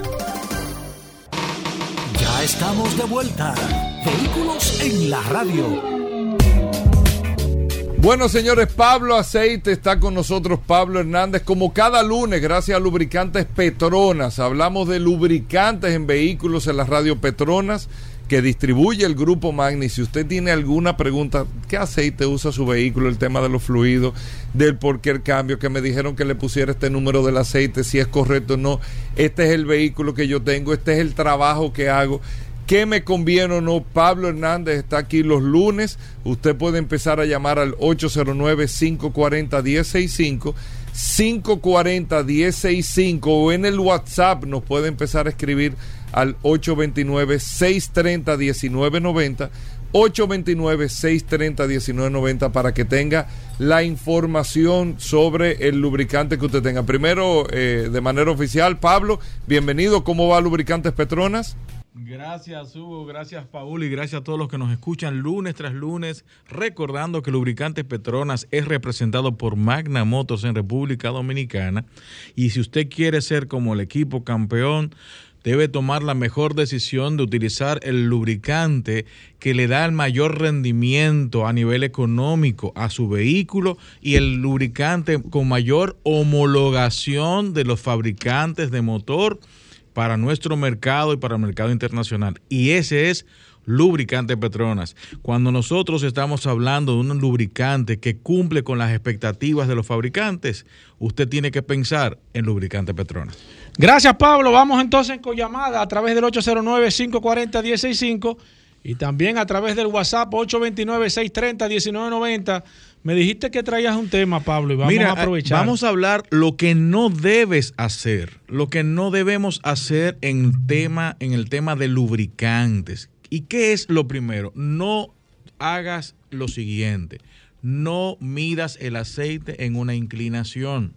Ya estamos de vuelta. Vehículos en la radio. Bueno, señores, Pablo Aceite está con nosotros, Pablo Hernández, como cada lunes, gracias a Lubricantes Petronas. Hablamos de lubricantes en vehículos en la radio Petronas que distribuye el grupo Magni. Si usted tiene alguna pregunta, ¿qué aceite usa su vehículo? El tema de los fluidos, del por qué el cambio, que me dijeron que le pusiera este número del aceite, si es correcto o no. Este es el vehículo que yo tengo, este es el trabajo que hago. ¿Qué me conviene o no? Pablo Hernández está aquí los lunes. Usted puede empezar a llamar al 809-540-1065. 540-1065 o en el WhatsApp nos puede empezar a escribir al 829-630-1990. 829-630-1990 para que tenga la información sobre el lubricante que usted tenga. Primero, eh, de manera oficial, Pablo, bienvenido. ¿Cómo va Lubricantes Petronas? Gracias Hugo, gracias Paul y gracias a todos los que nos escuchan lunes tras lunes, recordando que Lubricantes Petronas es representado por Magna Motors en República Dominicana y si usted quiere ser como el equipo campeón, debe tomar la mejor decisión de utilizar el lubricante que le da el mayor rendimiento a nivel económico a su vehículo y el lubricante con mayor homologación de los fabricantes de motor para nuestro mercado y para el mercado internacional. Y ese es lubricante Petronas. Cuando nosotros estamos hablando de un lubricante que cumple con las expectativas de los fabricantes, usted tiene que pensar en lubricante Petronas. Gracias, Pablo. Vamos entonces con llamada a través del 809-540-165 y también a través del WhatsApp 829-630-1990. Me dijiste que traías un tema, Pablo, y vamos Mira, a aprovechar. Vamos a hablar lo que no debes hacer, lo que no debemos hacer en tema, en el tema de lubricantes. ¿Y qué es lo primero? No hagas lo siguiente. No midas el aceite en una inclinación.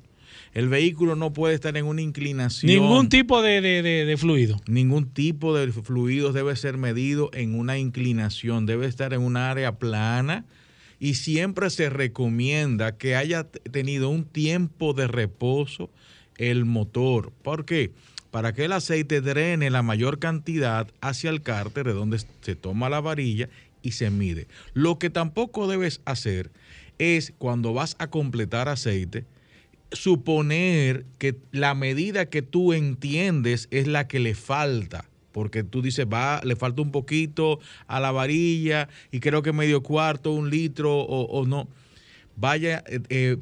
El vehículo no puede estar en una inclinación. Ningún tipo de, de- de- de fluido. Ningún tipo de fluidos debe ser medido en una inclinación, debe estar en un área plana y siempre se recomienda que haya tenido un tiempo de reposo el motor. ¿Por qué? Para que el aceite drene la mayor cantidad hacia el cárter de donde se toma la varilla y se mide. Lo que tampoco debes hacer es cuando vas a completar aceite, suponer que la medida que tú entiendes es la que le falta. Porque tú dices, va, le falta un poquito a la varilla y creo que medio cuarto, un litro o, no. Vaya eh,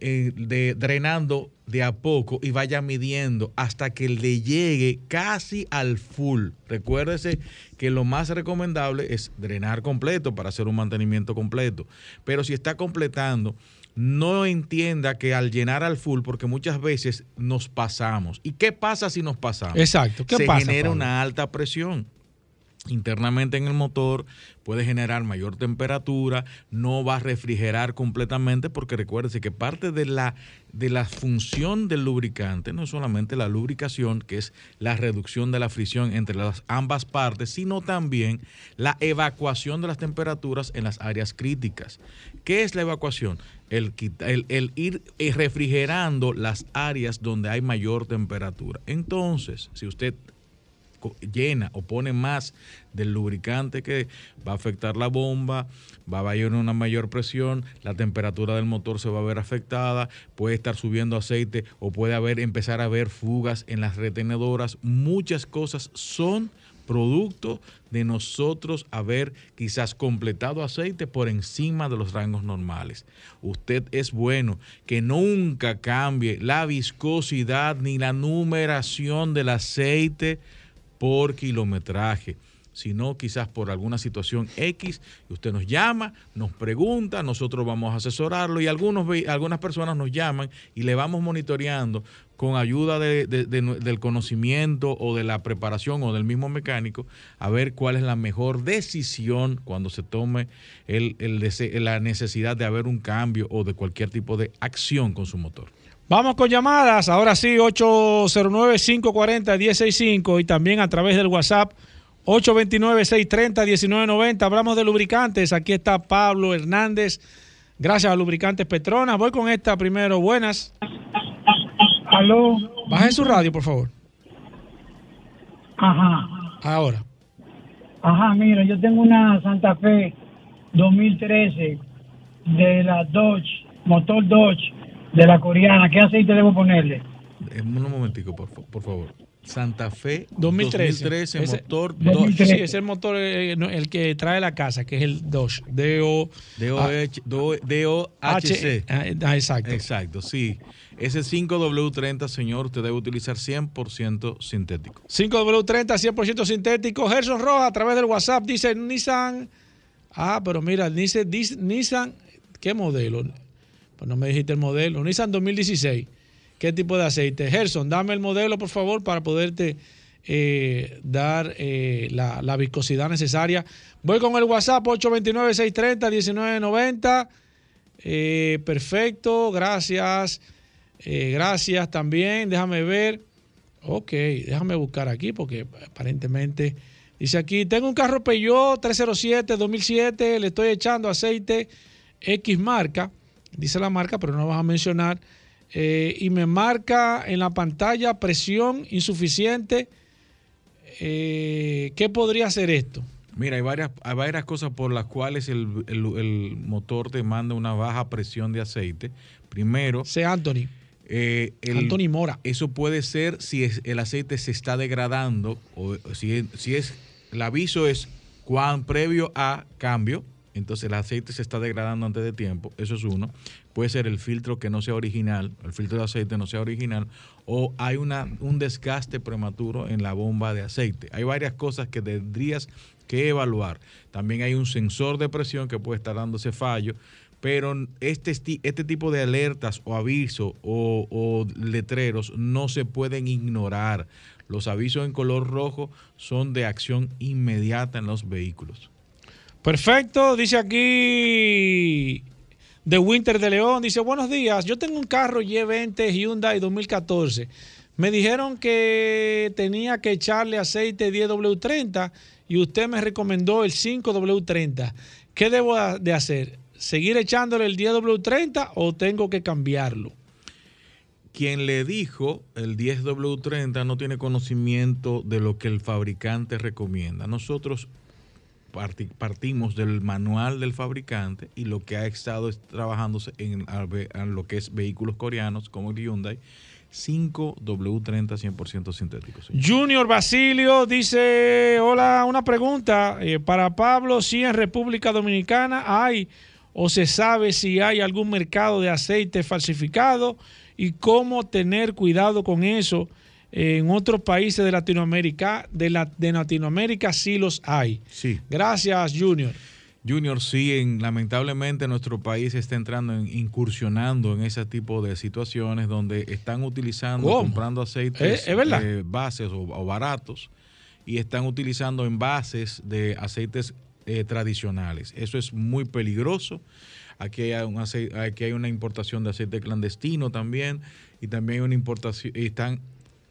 eh, de, drenando de a poco y vaya midiendo hasta que le llegue casi al full. Recuérdese que lo más recomendable es drenar completo para hacer un mantenimiento completo. Pero si está completando, no entienda que al llenar al full, porque muchas veces nos pasamos. ¿Y qué pasa si nos pasamos? Exacto. ¿Qué Se pasa, genera Pablo? una alta presión internamente en el motor, puede generar mayor temperatura, no va a refrigerar completamente, porque recuérdese que parte de la, de la función del lubricante no es solamente la lubricación, que es la reducción de la fricción entre las ambas partes, sino también la evacuación de las temperaturas en las áreas críticas. ¿Qué es la evacuación? El, el- ir eh, refrigerando las áreas donde hay mayor temperatura. Entonces, si usted llena o pone más del lubricante que va a afectar la bomba, va a haber una mayor presión, la temperatura del motor se va a ver afectada, puede estar subiendo aceite o puede haber empezar a haber fugas en las retenedoras. Muchas cosas son producto de nosotros haber quizás completado aceite por encima de los rangos normales. Usted es bueno que nunca cambie la viscosidad ni la numeración del aceite por kilometraje, sino quizás por alguna situación X, y usted nos llama, nos pregunta, nosotros vamos a asesorarlo y algunos, algunas personas nos llaman y le vamos monitoreando con ayuda de- del conocimiento o de la preparación o del mismo mecánico, a ver cuál es la mejor decisión cuando se tome el, la necesidad de haber un cambio o de cualquier tipo de acción con su motor. Vamos con llamadas. Ahora sí, 809-540-165 y también a través del WhatsApp 829-630-1990. Hablamos de lubricantes. Aquí está Pablo Hernández. Gracias a Lubricantes Petronas. Voy con esta primero. Buenas. Aló. Baje su radio, por favor. Ajá. Ahora. Ajá, mira, yo tengo una Santa Fe 2013 de la Dodge, motor Dodge de la coreana. ¿Qué aceite debo ponerle? Eh, Un momentico, por, por favor. Santa Fe 2013. 2013, Ese- motor Sí, Dodge. es el motor, eh, no, el que trae la casa, que es el Dodge. D-O... DOH DOHC. Ah, ah, exacto. Exacto, sí. Ese 5W30, señor, usted debe utilizar 100% sintético. 5W30, 100% sintético. Gerson Roja, a través del WhatsApp, dice Nissan. Ah, pero mira, dice, dice Nissan, ¿qué modelo? Pues no me dijiste el modelo. Nissan 2016. ¿Qué tipo de aceite? Gerson, dame el modelo, por favor, para poderte eh, dar eh, la, viscosidad necesaria. Voy con el WhatsApp 829-630-1990. Eh, perfecto, gracias. Gracias también. Déjame ver. Ok, déjame buscar aquí porque aparentemente dice aquí, tengo un carro Peugeot 307 2007, le estoy echando aceite X marca, dice la marca, pero no vas a mencionar, eh, y me marca en la pantalla presión insuficiente. Eh, ¿Qué podría ser esto? Mira, hay varias, hay varias cosas por las cuales el, el- el motor te manda una baja presión de aceite. Primero, Sé Anthony. eh, el- Anthony Mora. Eso puede ser si es- el aceite se está degradando o si si es el aviso es cuán previo a cambio, entonces el aceite se está degradando antes de tiempo, eso es uno. Puede ser el filtro que no sea original, el filtro de aceite no sea original, o hay una, un desgaste prematuro en la bomba de aceite. Hay varias cosas que tendrías que evaluar. También hay un sensor de presión que puede estar dándose fallo, pero este, este tipo de alertas o avisos o letreros no se pueden ignorar. Los avisos en color rojo son de acción inmediata en los vehículos. Perfecto, dice aquí de Winter de León, dice buenos días, yo tengo un carro Y20 Hyundai 2014. Me dijeron que tenía que echarle aceite 10W30 y usted me recomendó el 5W30. ¿Qué debo de hacer? ¿Seguir echándole el 10W30 o tengo que cambiarlo? quien le dijo el 10W30 no tiene conocimiento de lo que el fabricante recomienda. Nosotros partimos del manual del fabricante y lo que ha estado es trabajándose en, lo que es vehículos coreanos como el Hyundai 5W30 100% sintéticos. Junior Basilio dice, hola, una pregunta eh, para Pablo, si en República Dominicana hay o se sabe si hay algún mercado de aceite falsificado y cómo tener cuidado con eso. En otros países de Latinoamérica, de, la, de Latinoamérica sí los hay. Sí. Gracias, Junior. Junior, sí, en, lamentablemente nuestro país está entrando, en, incursionando en ese tipo de situaciones donde están utilizando, ¿Cómo? comprando aceites ¿Es- es verdad? eh, bases o, o baratos y están utilizando envases de aceites eh, tradicionales. Eso es muy peligroso. Aquí hay, un acei- aquí hay una importación de aceite clandestino también y también hay una importación, están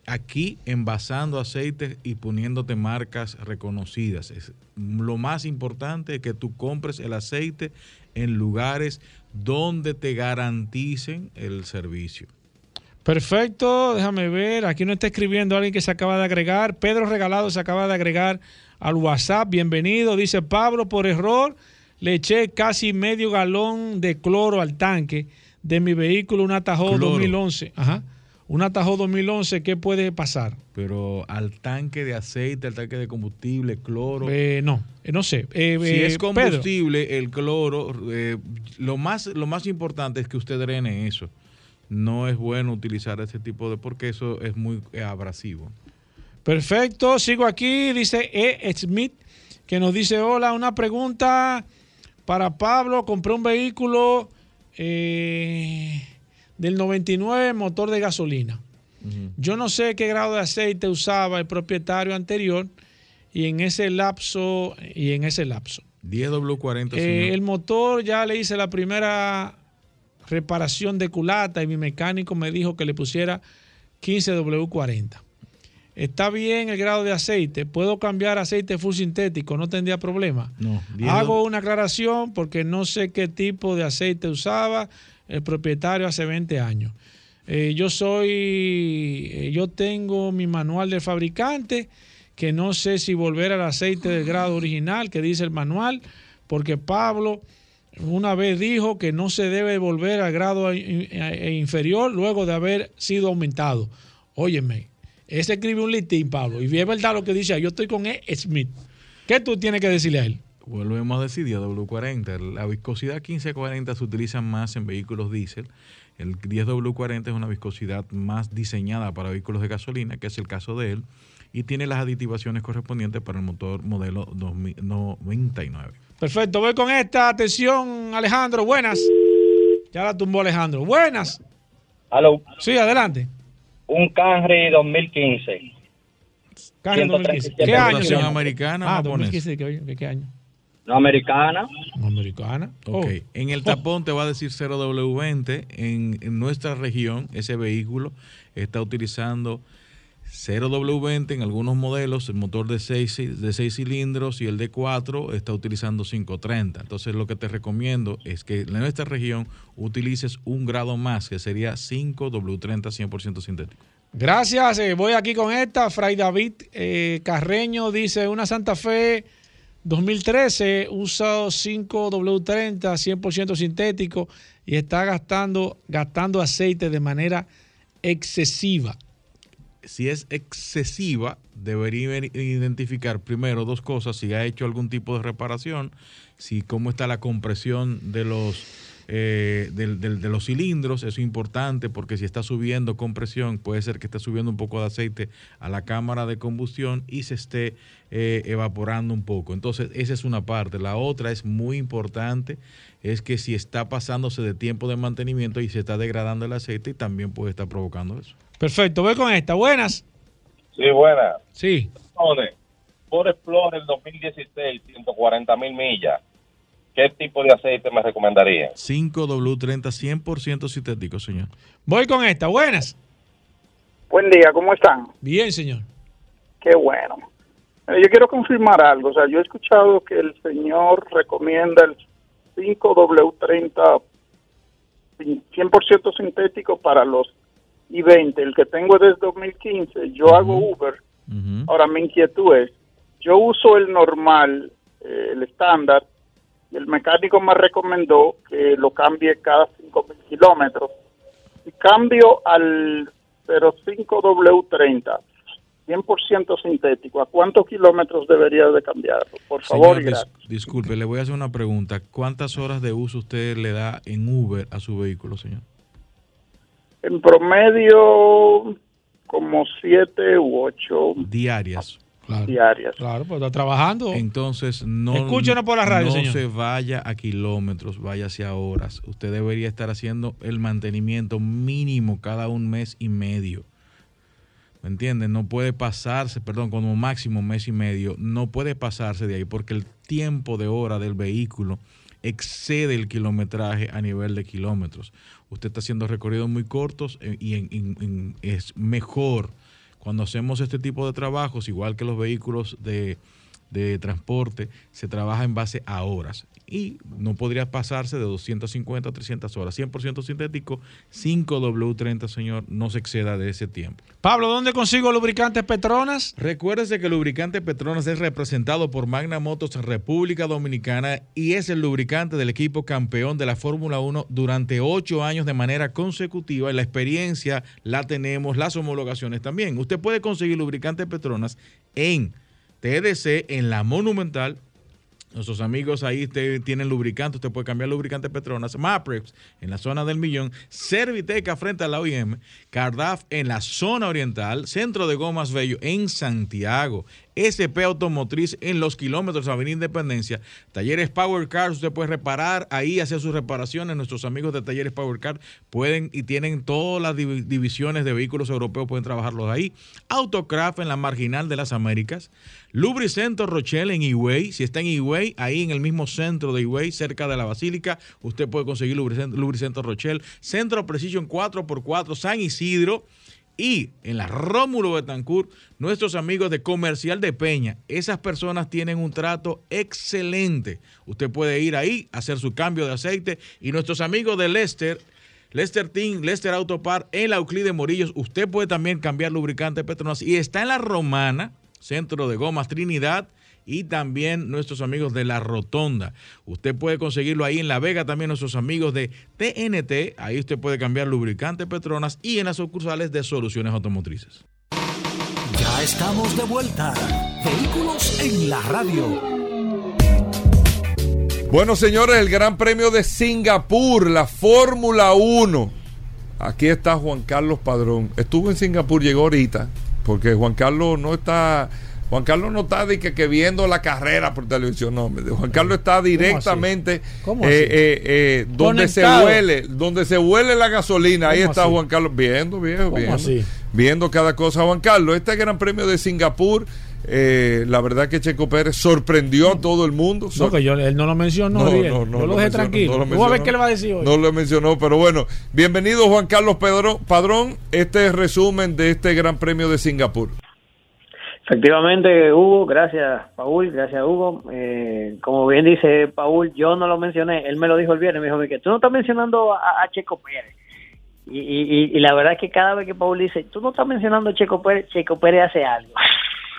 aquí envasando aceites y poniéndote marcas reconocidas. Es, lo más importante es que tú compres el aceite en lugares donde te garanticen el servicio. Perfecto, déjame ver. Aquí nos está escribiendo alguien que se acaba de agregar. Pedro Regalado se acaba de agregar al WhatsApp. Bienvenido. Dice Pablo, por error le eché casi medio galón de cloro al tanque de mi vehículo, un Cloro. 2011. Ajá. Un Atajo 2011, ¿qué puede pasar? Pero al tanque de aceite, al tanque de combustible, cloro. Eh, no, eh, no sé. Eh, si eh, es Pedro. combustible, el cloro, lo, más, lo más importante es que usted drene eso. No es bueno utilizar ese tipo de, porque eso es muy abrasivo. Perfecto, sigo aquí, dice E. Smith, que nos dice, hola, una pregunta para Pablo, compré un vehículo eh, del 99, motor de gasolina. Yo no sé qué grado de aceite usaba el propietario anterior y en ese lapso, y en ese lapso. 10W40, Eh, el motor ya le hice la primera reparación de culata y mi mecánico me dijo que le pusiera 15W40. Está bien el grado de aceite. Puedo cambiar aceite full sintético, no tendría problema. No, 10W Hago una aclaración porque no sé qué tipo de aceite usaba el propietario hace 20 años. Eh, yo soy, eh, yo tengo mi manual del fabricante, que no sé si volver al aceite del grado original que dice el manual, porque Pablo una vez dijo que no se debe volver al grado in- inferior luego de haber sido aumentado. Óyeme, ese escribe un listín, Pablo, y es verdad lo que dice, yo estoy con E. Smith. ¿Qué tú tienes que decirle a él? Volvemos a decir W40. La viscosidad 1540 se utiliza más en vehículos diésel. El 10W40 es una viscosidad más diseñada para vehículos de gasolina, que es el caso de él, y tiene las aditivaciones correspondientes para el motor modelo 2099. Perfecto, voy con esta. Atención, Alejandro, buenas. Ya la tumbó Alejandro. Buenas. Aló, Sí, adelante. un Camry 2015. Carro 2015. ¿Qué 137 año? Americana, Ah, japonés. 2015. ¿Qué, qué- qué año? No americana. Americana. Ok, Oh. en el tapón te va a decir 0W20. En, en nuestra región, ese vehículo está utilizando 0W20 en algunos modelos, el motor de 6 de seis cilindros y el de 4 está utilizando 530. Entonces lo que te recomiendo es que en nuestra región utilices un grado más, que sería 5W30 100% sintético. Gracias. eh, voy aquí con esta. Fray David eh, Carreño dice: Una Santa Fe 2013 usa 5W30 100% sintético y está gastando, gastando aceite de manera excesiva. si es excesiva, debería identificar primero dos cosas, si ha hecho algún tipo de reparación, si cómo está la compresión de los eh, del- del- de los cilindros, eso es importante porque si está subiendo compresión, puede ser que esté subiendo un poco de aceite a la cámara de combustión y se esté eh, evaporando un poco. Entonces, esa es una parte. La otra es muy importante, es que si está pasándose de tiempo de mantenimiento y se está degradando el aceite, también puede estar provocando eso. Perfecto, voy con esta. Buenas. Sí, buena. Sí. Por Explorer 2016, 140 mil millas. ¿Qué tipo de aceite me recomendaría? 5W30 100% sintético, señor. Voy con esta. Buenas. Buen día, ¿cómo están? Bien, señor. Qué bueno. Eh, Yo quiero confirmar algo. O sea, yo he escuchado que el señor recomienda el 5W30 100% sintético para los y 20. El que tengo es desde 2015. Yo hago Uber. Ahora mi inquietud es, yo uso el normal, eh, el estándar, el mecánico me recomendó que lo cambie cada 5.000 kilómetros. Y cambio al 05W30, 100% sintético, ¿a cuántos kilómetros debería de cambiarlo? Por favor, Señor, dis- disculpe, le voy a hacer una pregunta. ¿Cuántas horas de uso usted le da en Uber a su vehículo, señor? En promedio, como 7 u 8 Diarias. Diarias. Claro, pues está trabajando. Entonces, no, Escúchenos por la radio, no señor. se vaya a kilómetros, vaya hacia horas. Usted debería estar haciendo el mantenimiento mínimo cada un mes y medio. ¿Me entienden? No puede pasarse, perdón, como máximo mes y medio, no puede pasarse de ahí porque el tiempo de hora del vehículo excede el kilometraje a nivel de kilómetros. Usted está haciendo recorridos muy cortos eh, y en- en- en- es mejor cuando hacemos este tipo de trabajos, igual que los vehículos de, de transporte, se trabaja en base a horas. Y no podría pasarse de 250 a 300 horas. 100% sintético, 5W30, señor, no se exceda de ese tiempo. Pablo, ¿dónde consigo lubricantes Petronas? Recuérdese que el lubricante Petronas es representado por Magna Motos República Dominicana y es el lubricante del equipo campeón de la Fórmula 1 durante ocho años de manera consecutiva. Y la experiencia la tenemos, las homologaciones también. Usted puede conseguir lubricante Petronas en TDC, en la Monumental, Nuestros amigos ahí te- tienen lubricante, usted puede cambiar lubricante Petronas, Maprex en la zona del millón, Serviteca frente a la OIM, Cardaf en la zona oriental, Centro de Gomas Bello en Santiago, SP Automotriz en los kilómetros Avenida Independencia, Talleres Power Cars, usted puede reparar ahí, hacer sus reparaciones, nuestros amigos de Talleres Power Car pueden y tienen todas las divi- divisiones de vehículos europeos, pueden trabajarlos ahí, Autocraft en la Marginal de las Américas, Lubricento Rochelle en Higüey. Si está en Higüey, ahí en el mismo centro de Higüey, cerca de la Basílica, usted puede conseguir Lubricento, Lubricento Rochelle. Centro Precision 4x4 San Isidro. Y en la Rómulo Betancourt, nuestros amigos de Comercial de Peña, esas personas tienen un trato excelente. Usted puede ir ahí, hacer su cambio de aceite. Y nuestros amigos de Lester, Lester Team, Lester Autopar, en la Euclid de Morillos, usted puede también cambiar lubricante Petronas. Y está en la Romana, Centro de Gomas Trinidad, y también nuestros amigos de La Rotonda. Usted puede conseguirlo ahí en La Vega, también nuestros amigos de TNT, ahí usted puede cambiar lubricante Petronas y en las sucursales de Soluciones Automotrices. Ya estamos de vuelta. Vehículos en la radio. Bueno, señores, el Gran Premio de Singapur, la Fórmula 1. Aquí está Juan Carlos Padrón. Estuvo en Singapur, llegó ahorita, porque Juan Carlos no está. Juan Carlos no está de que, que viendo la carrera por televisión, no. Juan Carlos está directamente ¿Cómo eh, así? eh, eh, donde se huele, donde se huele la gasolina. Ahí ¿Cómo está así? Juan Carlos viendo, viejo, ¿Cómo viendo, así? viendo cada cosa. Juan Carlos, este Gran Premio de Singapur, eh, la verdad que Checo Pérez sorprendió a todo el mundo. No, que yo, él no lo mencionó bien. yo lo dejé mencionó, tranquilo. no lo a ver qué le va a decir hoy. No lo mencionó, pero bueno, bienvenido Juan Carlos Pedro, Padrón. Este es resumen de este Gran Premio de Singapur. Efectivamente, Hugo, gracias, Paul, gracias, Hugo. Eh, como bien dice Paul, yo no lo mencioné, él me lo dijo el viernes, me dijo que tú no estás mencionando a, Checo Pérez. Y la verdad es que cada vez que Paul dice, tú no estás mencionando a Checo Pérez, Checo Pérez hace algo.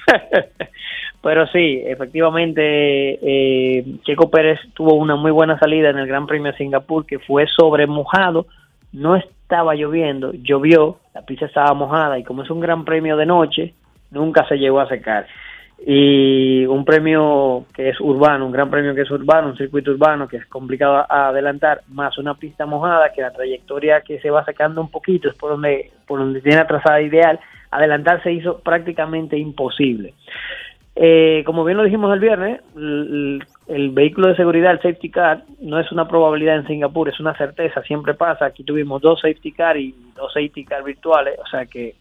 [LAUGHS] Pero sí, efectivamente, eh, Checo Pérez tuvo una muy buena salida en el Gran Premio de Singapur, que fue sobre mojado, no estaba lloviendo, llovió, la pista estaba mojada y como es un Gran Premio de noche, nunca se llegó a secar. Y un premio que es urbano, un gran premio que es urbano, un circuito urbano que es complicado a adelantar, más una pista mojada que la trayectoria que se va sacando un poquito es por donde, por donde tiene la trazada ideal, adelantar se hizo prácticamente imposible. Eh, como bien lo dijimos el viernes, el, el vehículo de seguridad, el safety car, no es una probabilidad en Singapur, es una certeza, siempre pasa. Aquí tuvimos dos safety car y dos safety car virtuales, o sea que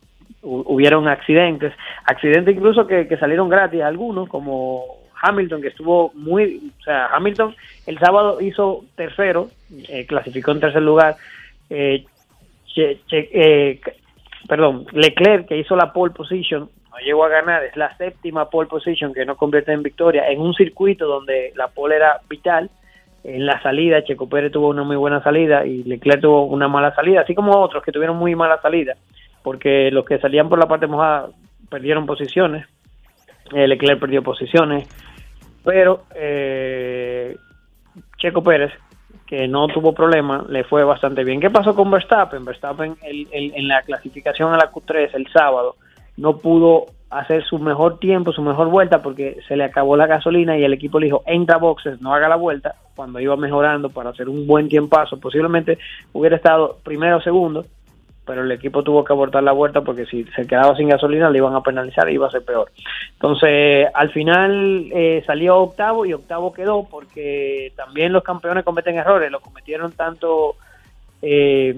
hubieron accidentes, accidentes incluso que, que salieron gratis algunos, como Hamilton, que estuvo muy, o sea, Hamilton el sábado hizo tercero, eh, clasificó en tercer lugar, eh, Che- Che- eh, perdón, Leclerc, que hizo la pole position, no llegó a ganar, es la séptima pole position que no convierte en victoria, en un circuito donde la pole era vital, en la salida Checo Pérez tuvo una muy buena salida y Leclerc tuvo una mala salida, así como otros que tuvieron muy mala salida. Porque los que salían por la parte mojada perdieron posiciones, Leclerc perdió posiciones, pero eh, Checo Pérez, que no tuvo problema, le fue bastante bien. ¿Qué pasó con Verstappen? Verstappen en la clasificación a la Q3 el sábado no pudo hacer su mejor tiempo, su mejor vuelta, porque se le acabó la gasolina y el equipo le dijo, entra boxes, no haga la vuelta, cuando iba mejorando para hacer un buen tiempazo, posiblemente hubiera estado primero o segundo, pero el equipo tuvo que abortar la vuelta porque si se quedaba sin gasolina le iban a penalizar y iba a ser peor. Entonces, al final eh, salió octavo y octavo quedó porque también los campeones cometen errores, lo cometieron tanto eh,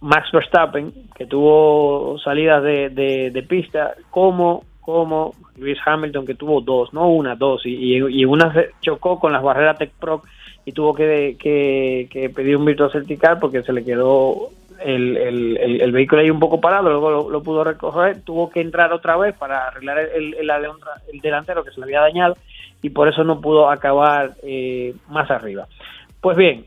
Max Verstappen, que tuvo salidas de, de, pista, como como Lewis Hamilton, que tuvo dos, no una, dos, y, y, y una se chocó con las barreras Tech Pro y tuvo que, que, que pedir un virtual certificar porque se le quedó el, el, el, vehículo ahí un poco parado, luego lo, pudo recoger, tuvo que entrar otra vez para arreglar el delantero que se le había dañado y por eso no pudo acabar eh, más arriba. Pues bien,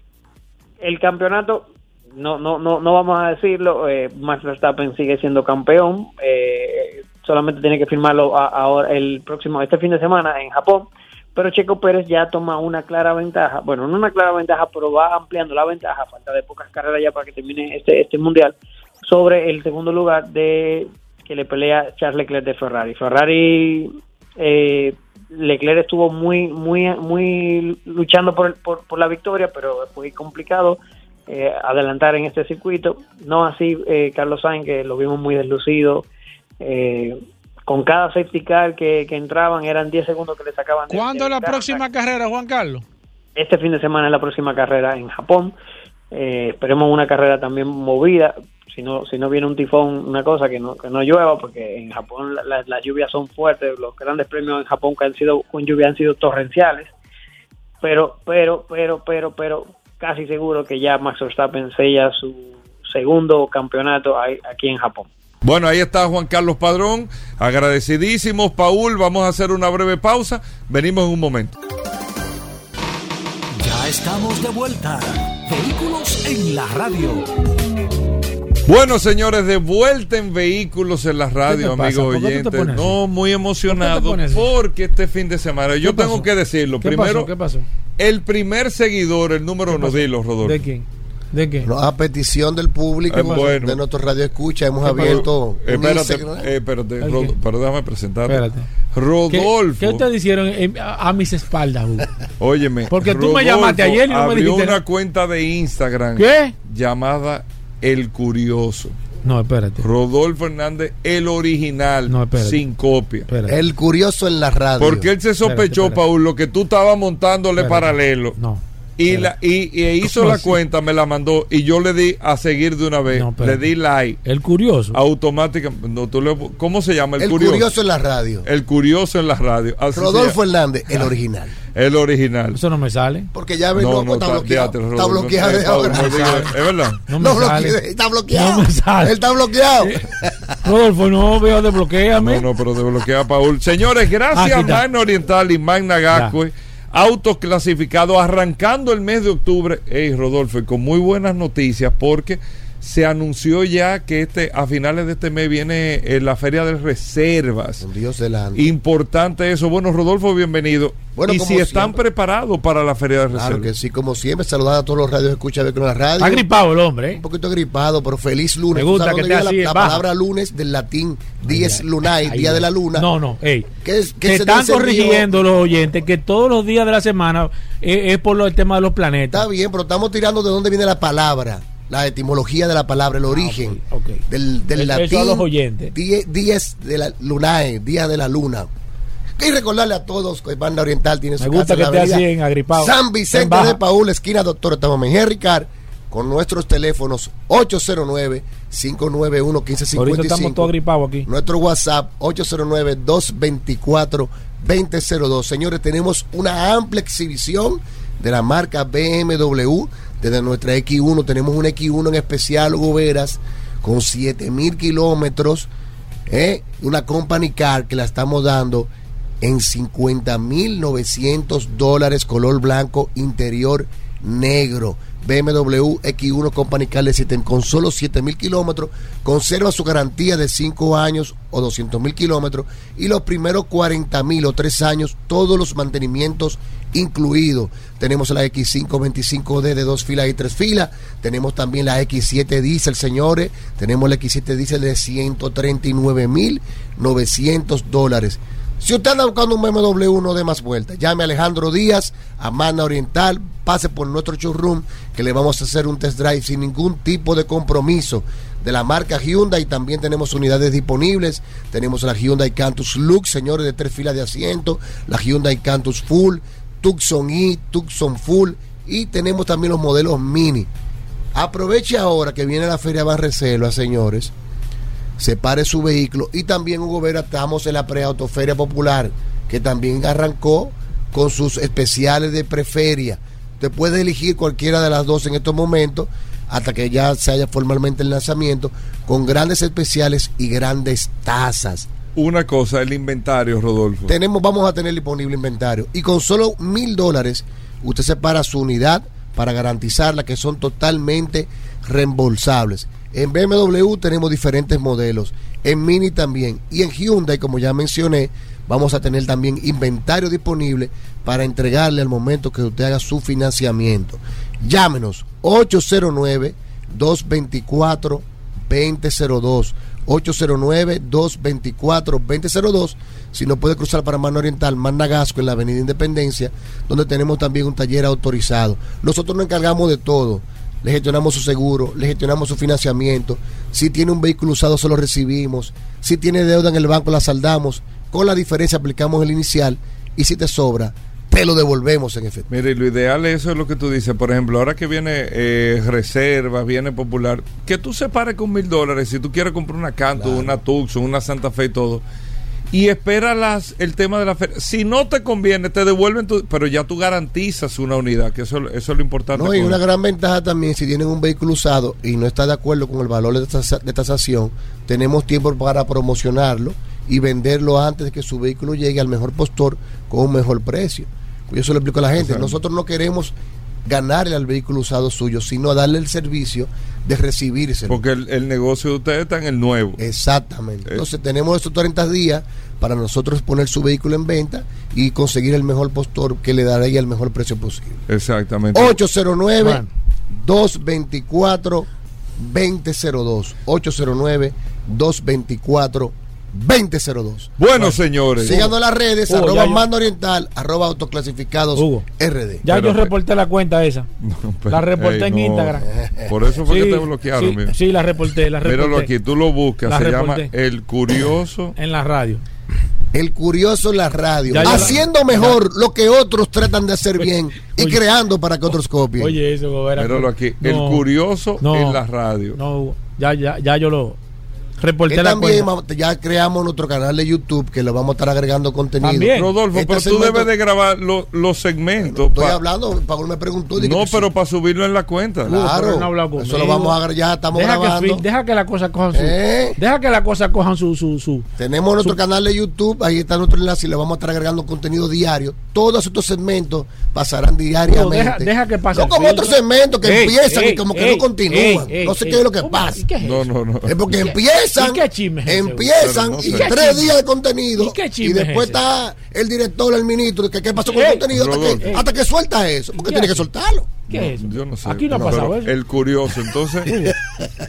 el campeonato no no no no vamos a decirlo eh, Max Verstappen sigue siendo campeón eh, solamente tiene que firmarlo ahora el próximo este fin de semana en Japón pero Checo Pérez ya toma una clara ventaja bueno no una clara ventaja pero va ampliando la ventaja falta de pocas carreras ya para que termine este este mundial sobre el segundo lugar de que le pelea Charles Leclerc de Ferrari Ferrari eh, Leclerc estuvo muy muy muy luchando por, por, por la victoria pero fue complicado eh, adelantar en este circuito. No así eh, Carlos Sainz, que lo vimos muy deslucido. Eh, con cada safety car que, que, entraban eran 10 segundos que le sacaban. ¿Cuándo es la próxima carrera, Juan Carlos? Este fin de semana es la próxima carrera en Japón. Eh, esperemos una carrera también movida. Si no, si no viene un tifón, una cosa que no, que no llueva, porque en Japón las la, la lluvias son fuertes. Los grandes premios en Japón que han sido con lluvia han sido torrenciales. Pero, pero, pero, pero, pero, casi seguro que ya Max Verstappen sella su segundo campeonato aquí en Japón. Bueno, ahí está Juan Carlos Padrón. Agradecidísimos, Paul. Vamos a hacer una breve pausa. Venimos en un momento. Ya estamos de vuelta. Vehículos en la radio. Bueno, señores, de vuelta en vehículos en la radio, amigos oyentes. No, muy emocionado porque este fin de semana, yo tengo pasó? que decirlo. ¿Qué Primero, pasó? ¿Qué pasó? el primer seguidor, el número uno, dilo, Rodolfo. ¿De quién? ¿De qué? No, a petición del público, Eh, bueno. de nuestro radio escucha, hemos Eh, abierto. eh, un espérate, eh, espérate, pero déjame presentarte. Espérate. Rodolfo. ¿Qué, qué ustedes hicieron a, a mis espaldas, Hugo? Óyeme. Porque tú me llamaste ayer y no me abrió dijiste una cuenta de Instagram. ¿Qué? Llamada El Curioso. No, espérate. Rodolfo Hernández, el original, espérate. sin copia. Espérate. El curioso en la radio. Porque él se sospechó, Espérate, espérate. Paul, lo que tú estabas montándole Espérate. paralelo. No. Y, la, y, y hizo ¿Cómo la así? cuenta, me la mandó y yo le di a seguir de una vez. No, le di like. El curioso. Automáticamente. No, tú le- ¿Cómo se llama? El, el curioso. curioso en la radio. El curioso en la radio. Así Rodolfo. Hernández, el original. El original. Eso no me sale. Porque ya ves, No, está, está- bloqueado. fíjate, está bloqueado eh, de Paul, ahora. no diga- Es verdad. No me No sale. está bloqueado. No me sale. Él está bloqueado. Rodolfo, no veo desbloqueame. No, no, pero desbloquea a Paul. Señores, gracias está. Magna Oriental y Magna Gascue, autos clasificados arrancando el mes de octubre. Hey, Rodolfo, y con muy buenas noticias porque se anunció ya que este a finales de este mes viene eh, la Feria de Reservas. Dios delante. Importante eso. Bueno, Rodolfo, bienvenido. Bueno, y como si están preparados para la Feria de Reservas. Claro que sí, como siempre, saludar a todos los radios escucha de con la radio. Está gripado el hombre, ¿eh? Un poquito gripado, pero feliz lunes. Me gusta ¿Tú sabes que así, la, palabra lunes del latín dies lunae, Ay, día de la luna. No, no, ey. ¿Qué Te se están corrigiendo los oyentes que todos los días de la semana es, es por lo, el tema de los planetas. Está bien, pero estamos tirando de dónde viene la palabra, la etimología de la palabra, el origen Ah, ok. del, latín. los oyentes. die- Dies de la lunae, día de la luna. Y recordarle a todos que Banda Oriental tiene su Me gusta casa en que la así en agripado. San En Vicente de Paul, esquina Doctor Estamos Mejía Ricard, con nuestros teléfonos 809-591-1555. Ahorita estamos todos agripados aquí. Nuestro WhatsApp 809-224-2002. Señores, tenemos una amplia exhibición de la marca BMW. Desde nuestra X1 tenemos una X1 en especial, Hugo Veras, con 7000 kilómetros. ¿eh? Una company car que la estamos dando en 50.900 dólares, color blanco, interior negro. BMW X1 Company Car le System con solo 7 mil kilómetros, conserva su garantía de 5 años o 200 mil kilómetros y los primeros 40 mil o 3 años, todos los mantenimientos incluidos. Tenemos la X5 25D de dos filas y tres filas, tenemos también la X7 Diesel, señores, tenemos la X7 Diesel de 139 mil 900 dólares. Si usted anda buscando un BMW, no dé más vueltas. Llame a Alejandro Díaz, a Mana Oriental, pase por nuestro showroom, que le vamos a hacer un test drive sin ningún tipo de compromiso. De la marca Hyundai también tenemos unidades disponibles. Tenemos la Hyundai Cantus Lux, señores, de tres filas de asiento. La Hyundai Cantus Full, Tucson E, Tucson Full. Y tenemos también los modelos mini. Aproveche ahora que viene la Feria Barreselva, señores separe su vehículo. Y también, Hugo Vera, estamos en la preautoferia popular, que también arrancó con sus especiales de preferia. Usted puede elegir cualquiera de las dos en estos momentos, hasta que ya se haya formalmente el lanzamiento, con grandes especiales y grandes tasas. Una cosa, el inventario, Rodolfo. Tenemos, vamos a tener disponible inventario. Y con solo mil dólares, usted separa su unidad para garantizarla que son totalmente reembolsables. En BMW tenemos diferentes modelos, en Mini también y en Hyundai, como ya mencioné, vamos a tener también inventario disponible para entregarle al momento que usted haga su financiamiento. Llámenos 809 224 2002 809-224-2002. Si no puede cruzar para Mano Oriental, Managasco en la Avenida Independencia, donde tenemos también un taller autorizado. Nosotros nos encargamos de todo le gestionamos su seguro, le gestionamos su financiamiento. Si tiene un vehículo usado, se lo recibimos. Si tiene deuda en el banco, la saldamos. Con la diferencia aplicamos el inicial y si te sobra, te lo devolvemos en efecto. Mire, lo ideal eso es lo que tú dices. Por ejemplo, ahora que viene eh, reserva, viene popular, que tú separes con mil dólares. Si tú quieres comprar una Canto, una Tucson, una Santa Fe y todo y espera las, el tema de la feria. Si no te conviene, te devuelven, tu, pero ya tú garantizas una unidad, que eso, eso es lo importante. No, y una gran ventaja también, si tienen un vehículo usado y no está de acuerdo con el valor de tasación, tenemos tiempo para promocionarlo y venderlo antes de que su vehículo llegue al mejor postor con un mejor precio. Yo eso lo explico a la gente. Nosotros no queremos ganarle al vehículo usado suyo, sino darle el servicio de recibirse. Porque el, negocio de ustedes está en el nuevo. Exactamente. Entonces tenemos estos 30 días para nosotros poner su vehículo en venta y conseguir el mejor postor que le dará el mejor precio posible. Exactamente. 809 224 2002 809 224 2002. Bueno, señores. Síganos en las redes, arroba mando oriental, arroba autoclasificados RD. Ya yo reporté la cuenta esa. [LAUGHS] la reporté en Instagram. Por eso fue que te bloquearon. Sí, la reporté, la reporté. Míralo aquí, tú lo buscas, se llama El Curioso. [CLEARS THROAT] En la radio. El curioso en la radio. haciendo mejor lo que otros tratan de hacer bien [LAUGHS] y creando para que otros copien. Oye, eso, Míralo aquí. el curioso en la radio. No, ya, ya, ya yo lo Reporté también ya creamos nuestro canal de YouTube que lo vamos a estar agregando contenido. También. Rodolfo, pero tú debes de grabar los segmentos. Estoy hablando, Pablo me preguntó. No, pero para subirlo en la cuenta. Claro. No eso lo vamos a ya estamos deja grabando. Que, deja que la cosa cojan su. ¿Eh? Deja que la cosa cojan su. su, su Tenemos nuestro canal de YouTube, ahí está nuestro enlace y le vamos a estar agregando contenido diario. Todos estos segmentos pasarán diariamente. deja, deja, que pase. No como otros segmentos que empiezan y como que no continúan. no sé qué es lo que pasa. No, no, no. Es porque empiezan empiezan, y tres días de contenido y, después está el director, el ministro, que qué pasó con el contenido hasta que, suelta eso, porque tiene que soltarlo. ¿Qué es eso? Yo no sé. Aquí no ha pasado eso. El curioso. Entonces, [LAUGHS]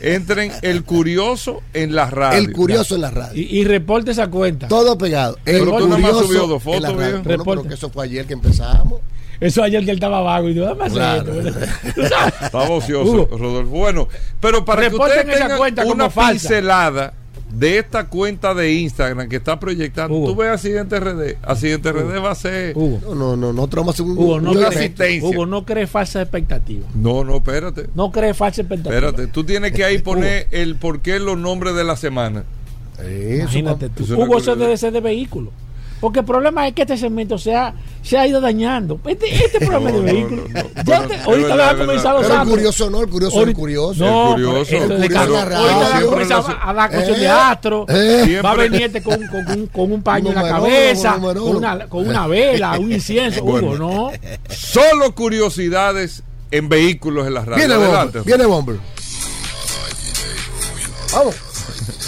entren el curioso en la radio. El curioso en la radio. Y, y reporte esa cuenta. Todo pegado. El pero tú nada más subió dos fotos, bueno, que eso fue ayer que empezamos. Eso ayer que él estaba vago y yo, claro. [LAUGHS] Estaba ocioso, Rodolfo. Bueno, pero para que ustedes tengan cuenta una pincelada de esta cuenta de Instagram que está proyectando, tú ves Accidente RD. Accidente RD va a ser. Hugo. No, no, no, nosotros vamos a un. Hugo, no, cree, Hugo, no cree falsa expectativa. No, no, espérate. No cree falsa expectativa. Espérate, tú tienes que ahí poner el por qué los nombres de la semana. Imagínate tú. Hugo, eso debe ser de vehículo. Porque el problema es que este segmento se ha, se ha ido dañando. Este, este [LAUGHS] problema de vehículo. ya te, ahorita va a comenzar los El curioso no, el curioso el curioso. No, el curioso. El curioso. Ahorita va a comenzar a dar cuestión de eh, astro. Eh. Va a venir este con, con, un, con un paño en la cabeza, con una, con una vela, un [LAUGHS] incienso. Hugo, no. Solo curiosidades en vehículos en la radio. Viene Adelante. Bomber. Viene Bomber. Vamos.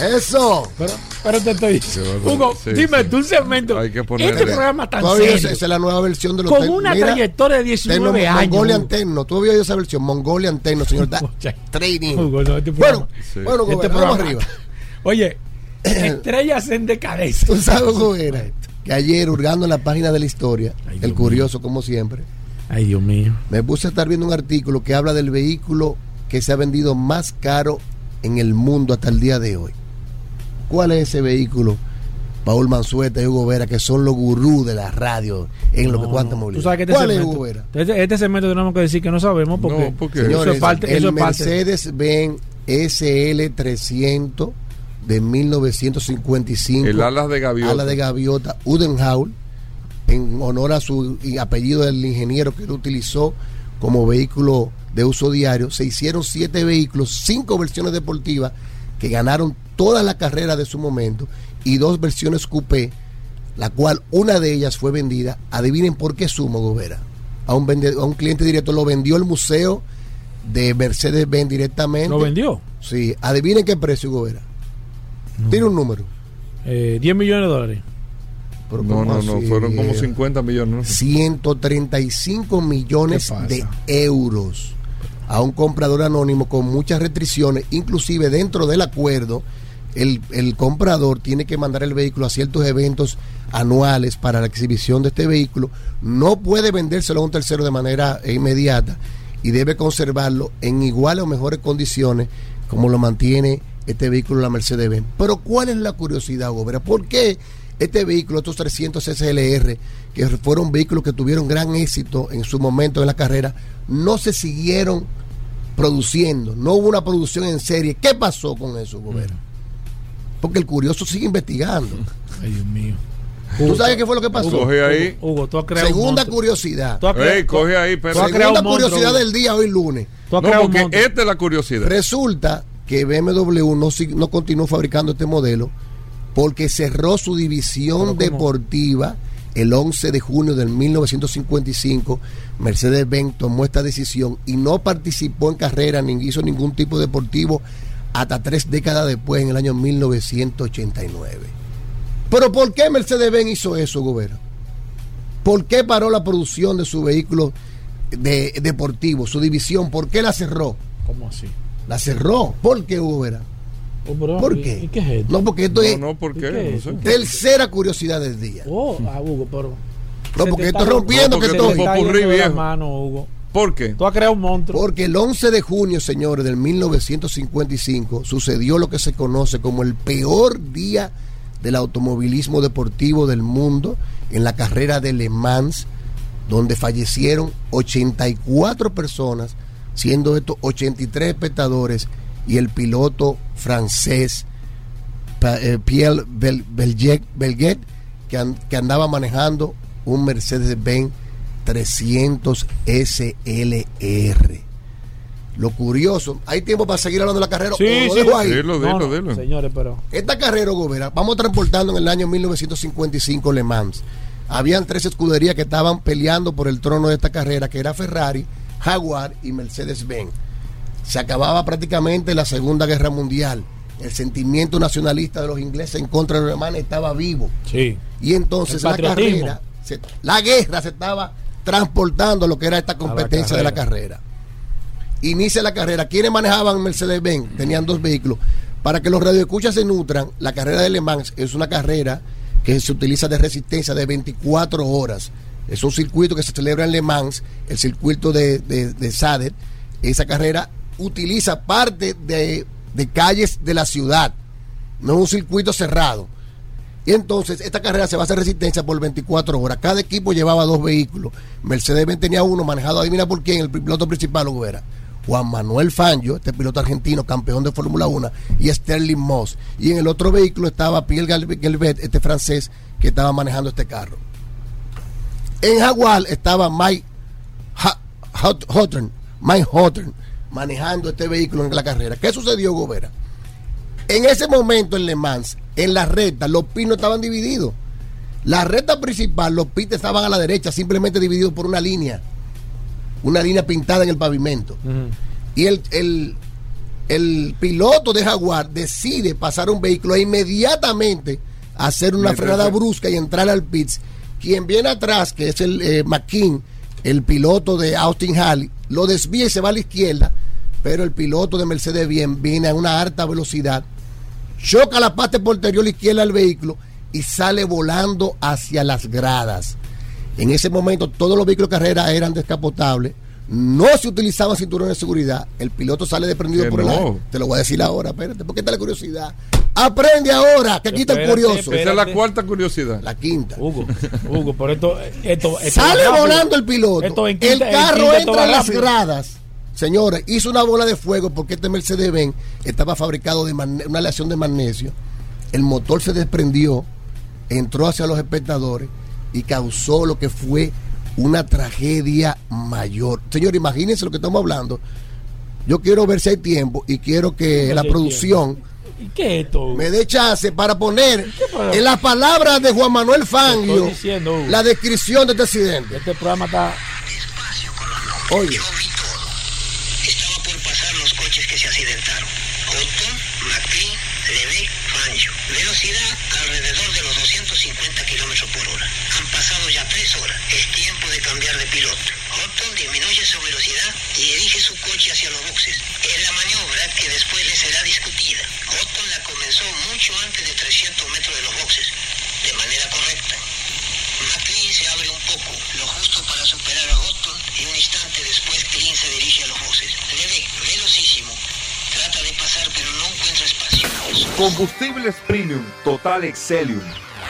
Eso. Pero, pero te estoy diciendo. Hugo, Sí, dime sí. tú un segmento. Hay que ponerle- Este programa tan serio. esa esa es la nueva versión de los Con una mira, trayectoria de 19 Tecno- años. Mongolia Hugo. Antenno. ¿Tú habías oído esa versión? Mongolia Antenno, señor. [LAUGHS] Da- Training. Hugo, no, este bueno, programa- bueno, este vamos programa- arriba. [LAUGHS] Oye, [CLEARS THROAT] estrellas en decadencia. Tú sabes, Gobera, que ayer, hurgando en la página de la historia, el curioso, como siempre, Ay, Dios mío. me puse a estar viendo un artículo que habla del vehículo que se ha vendido más caro en el mundo hasta el día de hoy. ¿Cuál es ese vehículo? Paul Manzueta y Hugo Vera, que son los gurús de la radio en lo que cuenta Tú movilidad. sabes que este ¿Cuál es Hugo Vera? este, este segmento tenemos que decir que no sabemos porque, No, porque- eso Señores, es parte. el Eso es parte. Mercedes-Benz SL300 de 1955. El alas de gaviota. Ala de gaviota Udenhaul, en honor a su apellido del ingeniero que lo utilizó como vehículo de uso diario. Se hicieron siete vehículos, cinco versiones deportivas que ganaron toda la carrera de su momento y dos versiones coupé, la cual una de ellas fue vendida. Adivinen por qué sumo, Gobera. A un, vende- a un cliente directo lo vendió el museo de Mercedes-Benz directamente. ¿Lo vendió? Sí. Adivinen qué precio, Gobera. Tiene un número. Eh, 10 millones de dólares. Pero No, ¿cómo no, no, fueron como 50 millones. ¿no? 135 millones de euros a un comprador anónimo con muchas restricciones, inclusive dentro del acuerdo, el, el comprador tiene que mandar el vehículo a ciertos eventos anuales para la exhibición de este vehículo, no puede vendérselo a un tercero de manera inmediata y debe conservarlo en iguales o mejores condiciones como lo mantiene este vehículo la Mercedes-Benz. Pero ¿cuál es la curiosidad, Gobera? ¿Por qué este vehículo, estos 300 SLR, que fueron vehículos que tuvieron gran éxito en su momento en la carrera, no se siguieron produciendo? No hubo una producción en serie. ¿Qué pasó con eso, Gobera? Porque el curioso sigue investigando. Ay, Dios mío. ¿Tú sabes qué fue lo que pasó? Coge ahí. Hugo, tú has creado un Segunda monstruo. curiosidad. Tú has creado- Ey, coge ahí, pero. Tú has creado Segunda un curiosidad del día, hoy lunes. Tú has No, un porque esta es la curiosidad. Resulta que BMW no, no continuó fabricando este modelo porque cerró su división ¿Pero cómo? El 11 de junio del 1955. Mercedes-Benz tomó esta decisión y no participó en carrera ni hizo ningún tipo deportivo hasta tres décadas después, en el año 1989. Pero ¿por qué Mercedes-Benz hizo eso, Gobera? ¿Por qué paró la producción de su vehículo de, deportivo, su división? ¿Por qué la cerró? ¿Cómo así? La cerró. ¿Por qué, Gobera? Oh, ¿Por ¿y- qué? ¿Y qué es esto? No, porque esto No, es no, ¿por ¿Y qué? No sé. tercera curiosidad del día. Oh, ah, Hugo, pero. No, porque esto rompiendo que porque estoy. mano, Hugo. ¿Por qué? Tú has creado un monstruo. Porque el 11 de junio, señores, del 1955, sucedió lo que se conoce como el peor día del automovilismo deportivo del mundo en la carrera de Le Mans, donde fallecieron 84 personas, siendo estos 83 espectadores y el piloto francés eh, Pierre Bel- Belget, Belget, que, que andaba manejando un Mercedes-Benz 300 SLR. Lo curioso, hay tiempo para seguir hablando de la carrera. Sí, o lo sí. dejo ahí? Dilo, No, dilo, no, dilo. Señores, pero. Esta carrera, Gobera, vamos transportando en el año 1955 Le Mans. Habían tres escuderías que estaban peleando por el trono de esta carrera, que era Ferrari, Jaguar y Mercedes-Benz. Se acababa prácticamente la Segunda Guerra Mundial. El sentimiento nacionalista de los ingleses en contra de los alemanes estaba vivo. Sí. Y entonces la carrera, se- la guerra se estaba transportando a lo que era esta competencia de la carrera. Inicia la carrera. ¿Quiénes manejaban Mercedes-Benz? Tenían dos vehículos. Para que los radioescuchas se nutran, la carrera de Le Mans es una carrera que se utiliza de resistencia de 24 horas. Es un circuito que se celebra en Le Mans, el circuito de, de, de Sadet. Esa carrera utiliza parte de, de calles de la ciudad, no un circuito cerrado. Y entonces esta carrera se va a hacer resistencia por 24 horas. Cada equipo llevaba dos vehículos. Mercedes-Benz tenía uno manejado, adivina por quién, el piloto principal era. Juan Manuel Fangio, este piloto argentino, campeón de Fórmula 1, y Sterling Moss. Y en el otro vehículo estaba Pierre Gal- Gelbet, este francés que estaba manejando este carro. En Jaguar estaba Mike Houghton, Mike Houghton, manejando este vehículo en la carrera. ¿Qué sucedió, Gobera? En ese momento en Le Mans, en la recta, los pinos estaban divididos. La recta principal, los pits estaban a la derecha, simplemente divididos por una línea. una línea pintada en el pavimento. Y el, el, el piloto de Jaguar decide pasar un vehículo e inmediatamente hacer una frenada brusca y entrar al pits. Quien viene atrás, que es el eh, McKean, el piloto de Austin Halley, lo desvía y se va a la izquierda, pero el piloto de Mercedes bien viene a una alta velocidad, choca la parte posterior izquierda del vehículo y sale volando hacia las gradas. En ese momento todos los vehículos de carrera eran descapotables, no se utilizaban cinturones de seguridad, el piloto sale desprendido por el aire. Te lo voy a decir ahora, espérate, porque está la curiosidad. Aprende ahora, que aquí está el Espérate, curioso. Esa es la cuarta curiosidad. La quinta. Hugo, Hugo, por esto, esto, esto Sale volando el piloto. Esto en el quinta- carro entra en las rápido. gradas. Señores, hizo una bola de fuego porque este Mercedes-Benz estaba fabricado de una aleación de magnesio. El motor se desprendió, entró hacia los espectadores y causó lo que fue una tragedia mayor. Señor, imagínense lo que estamos hablando. Yo quiero ver si hay tiempo y quiero que si la producción ¿Y qué es esto? Me dé chance para poner en las palabras de Juan Manuel Fangio diciendo, la descripción de este accidente. Este programa está. Oye. Estaba por pasar los coches que se accidentaron. McLean, Fangio. Velocidad 150 kilómetros por hora. Han pasado ya tres horas. Es tiempo de cambiar de piloto. Houghton disminuye su velocidad y dirige su coche hacia los boxes. Es la maniobra que después le será discutida. Houghton la comenzó mucho antes de 300 metros de los boxes, de manera correcta. McLean se abre un poco, lo justo para superar a Houghton, y un instante después Clean se dirige a los boxes. Le velocísimo, trata de pasar pero no encuentra espacio. Combustibles Premium Total Excelium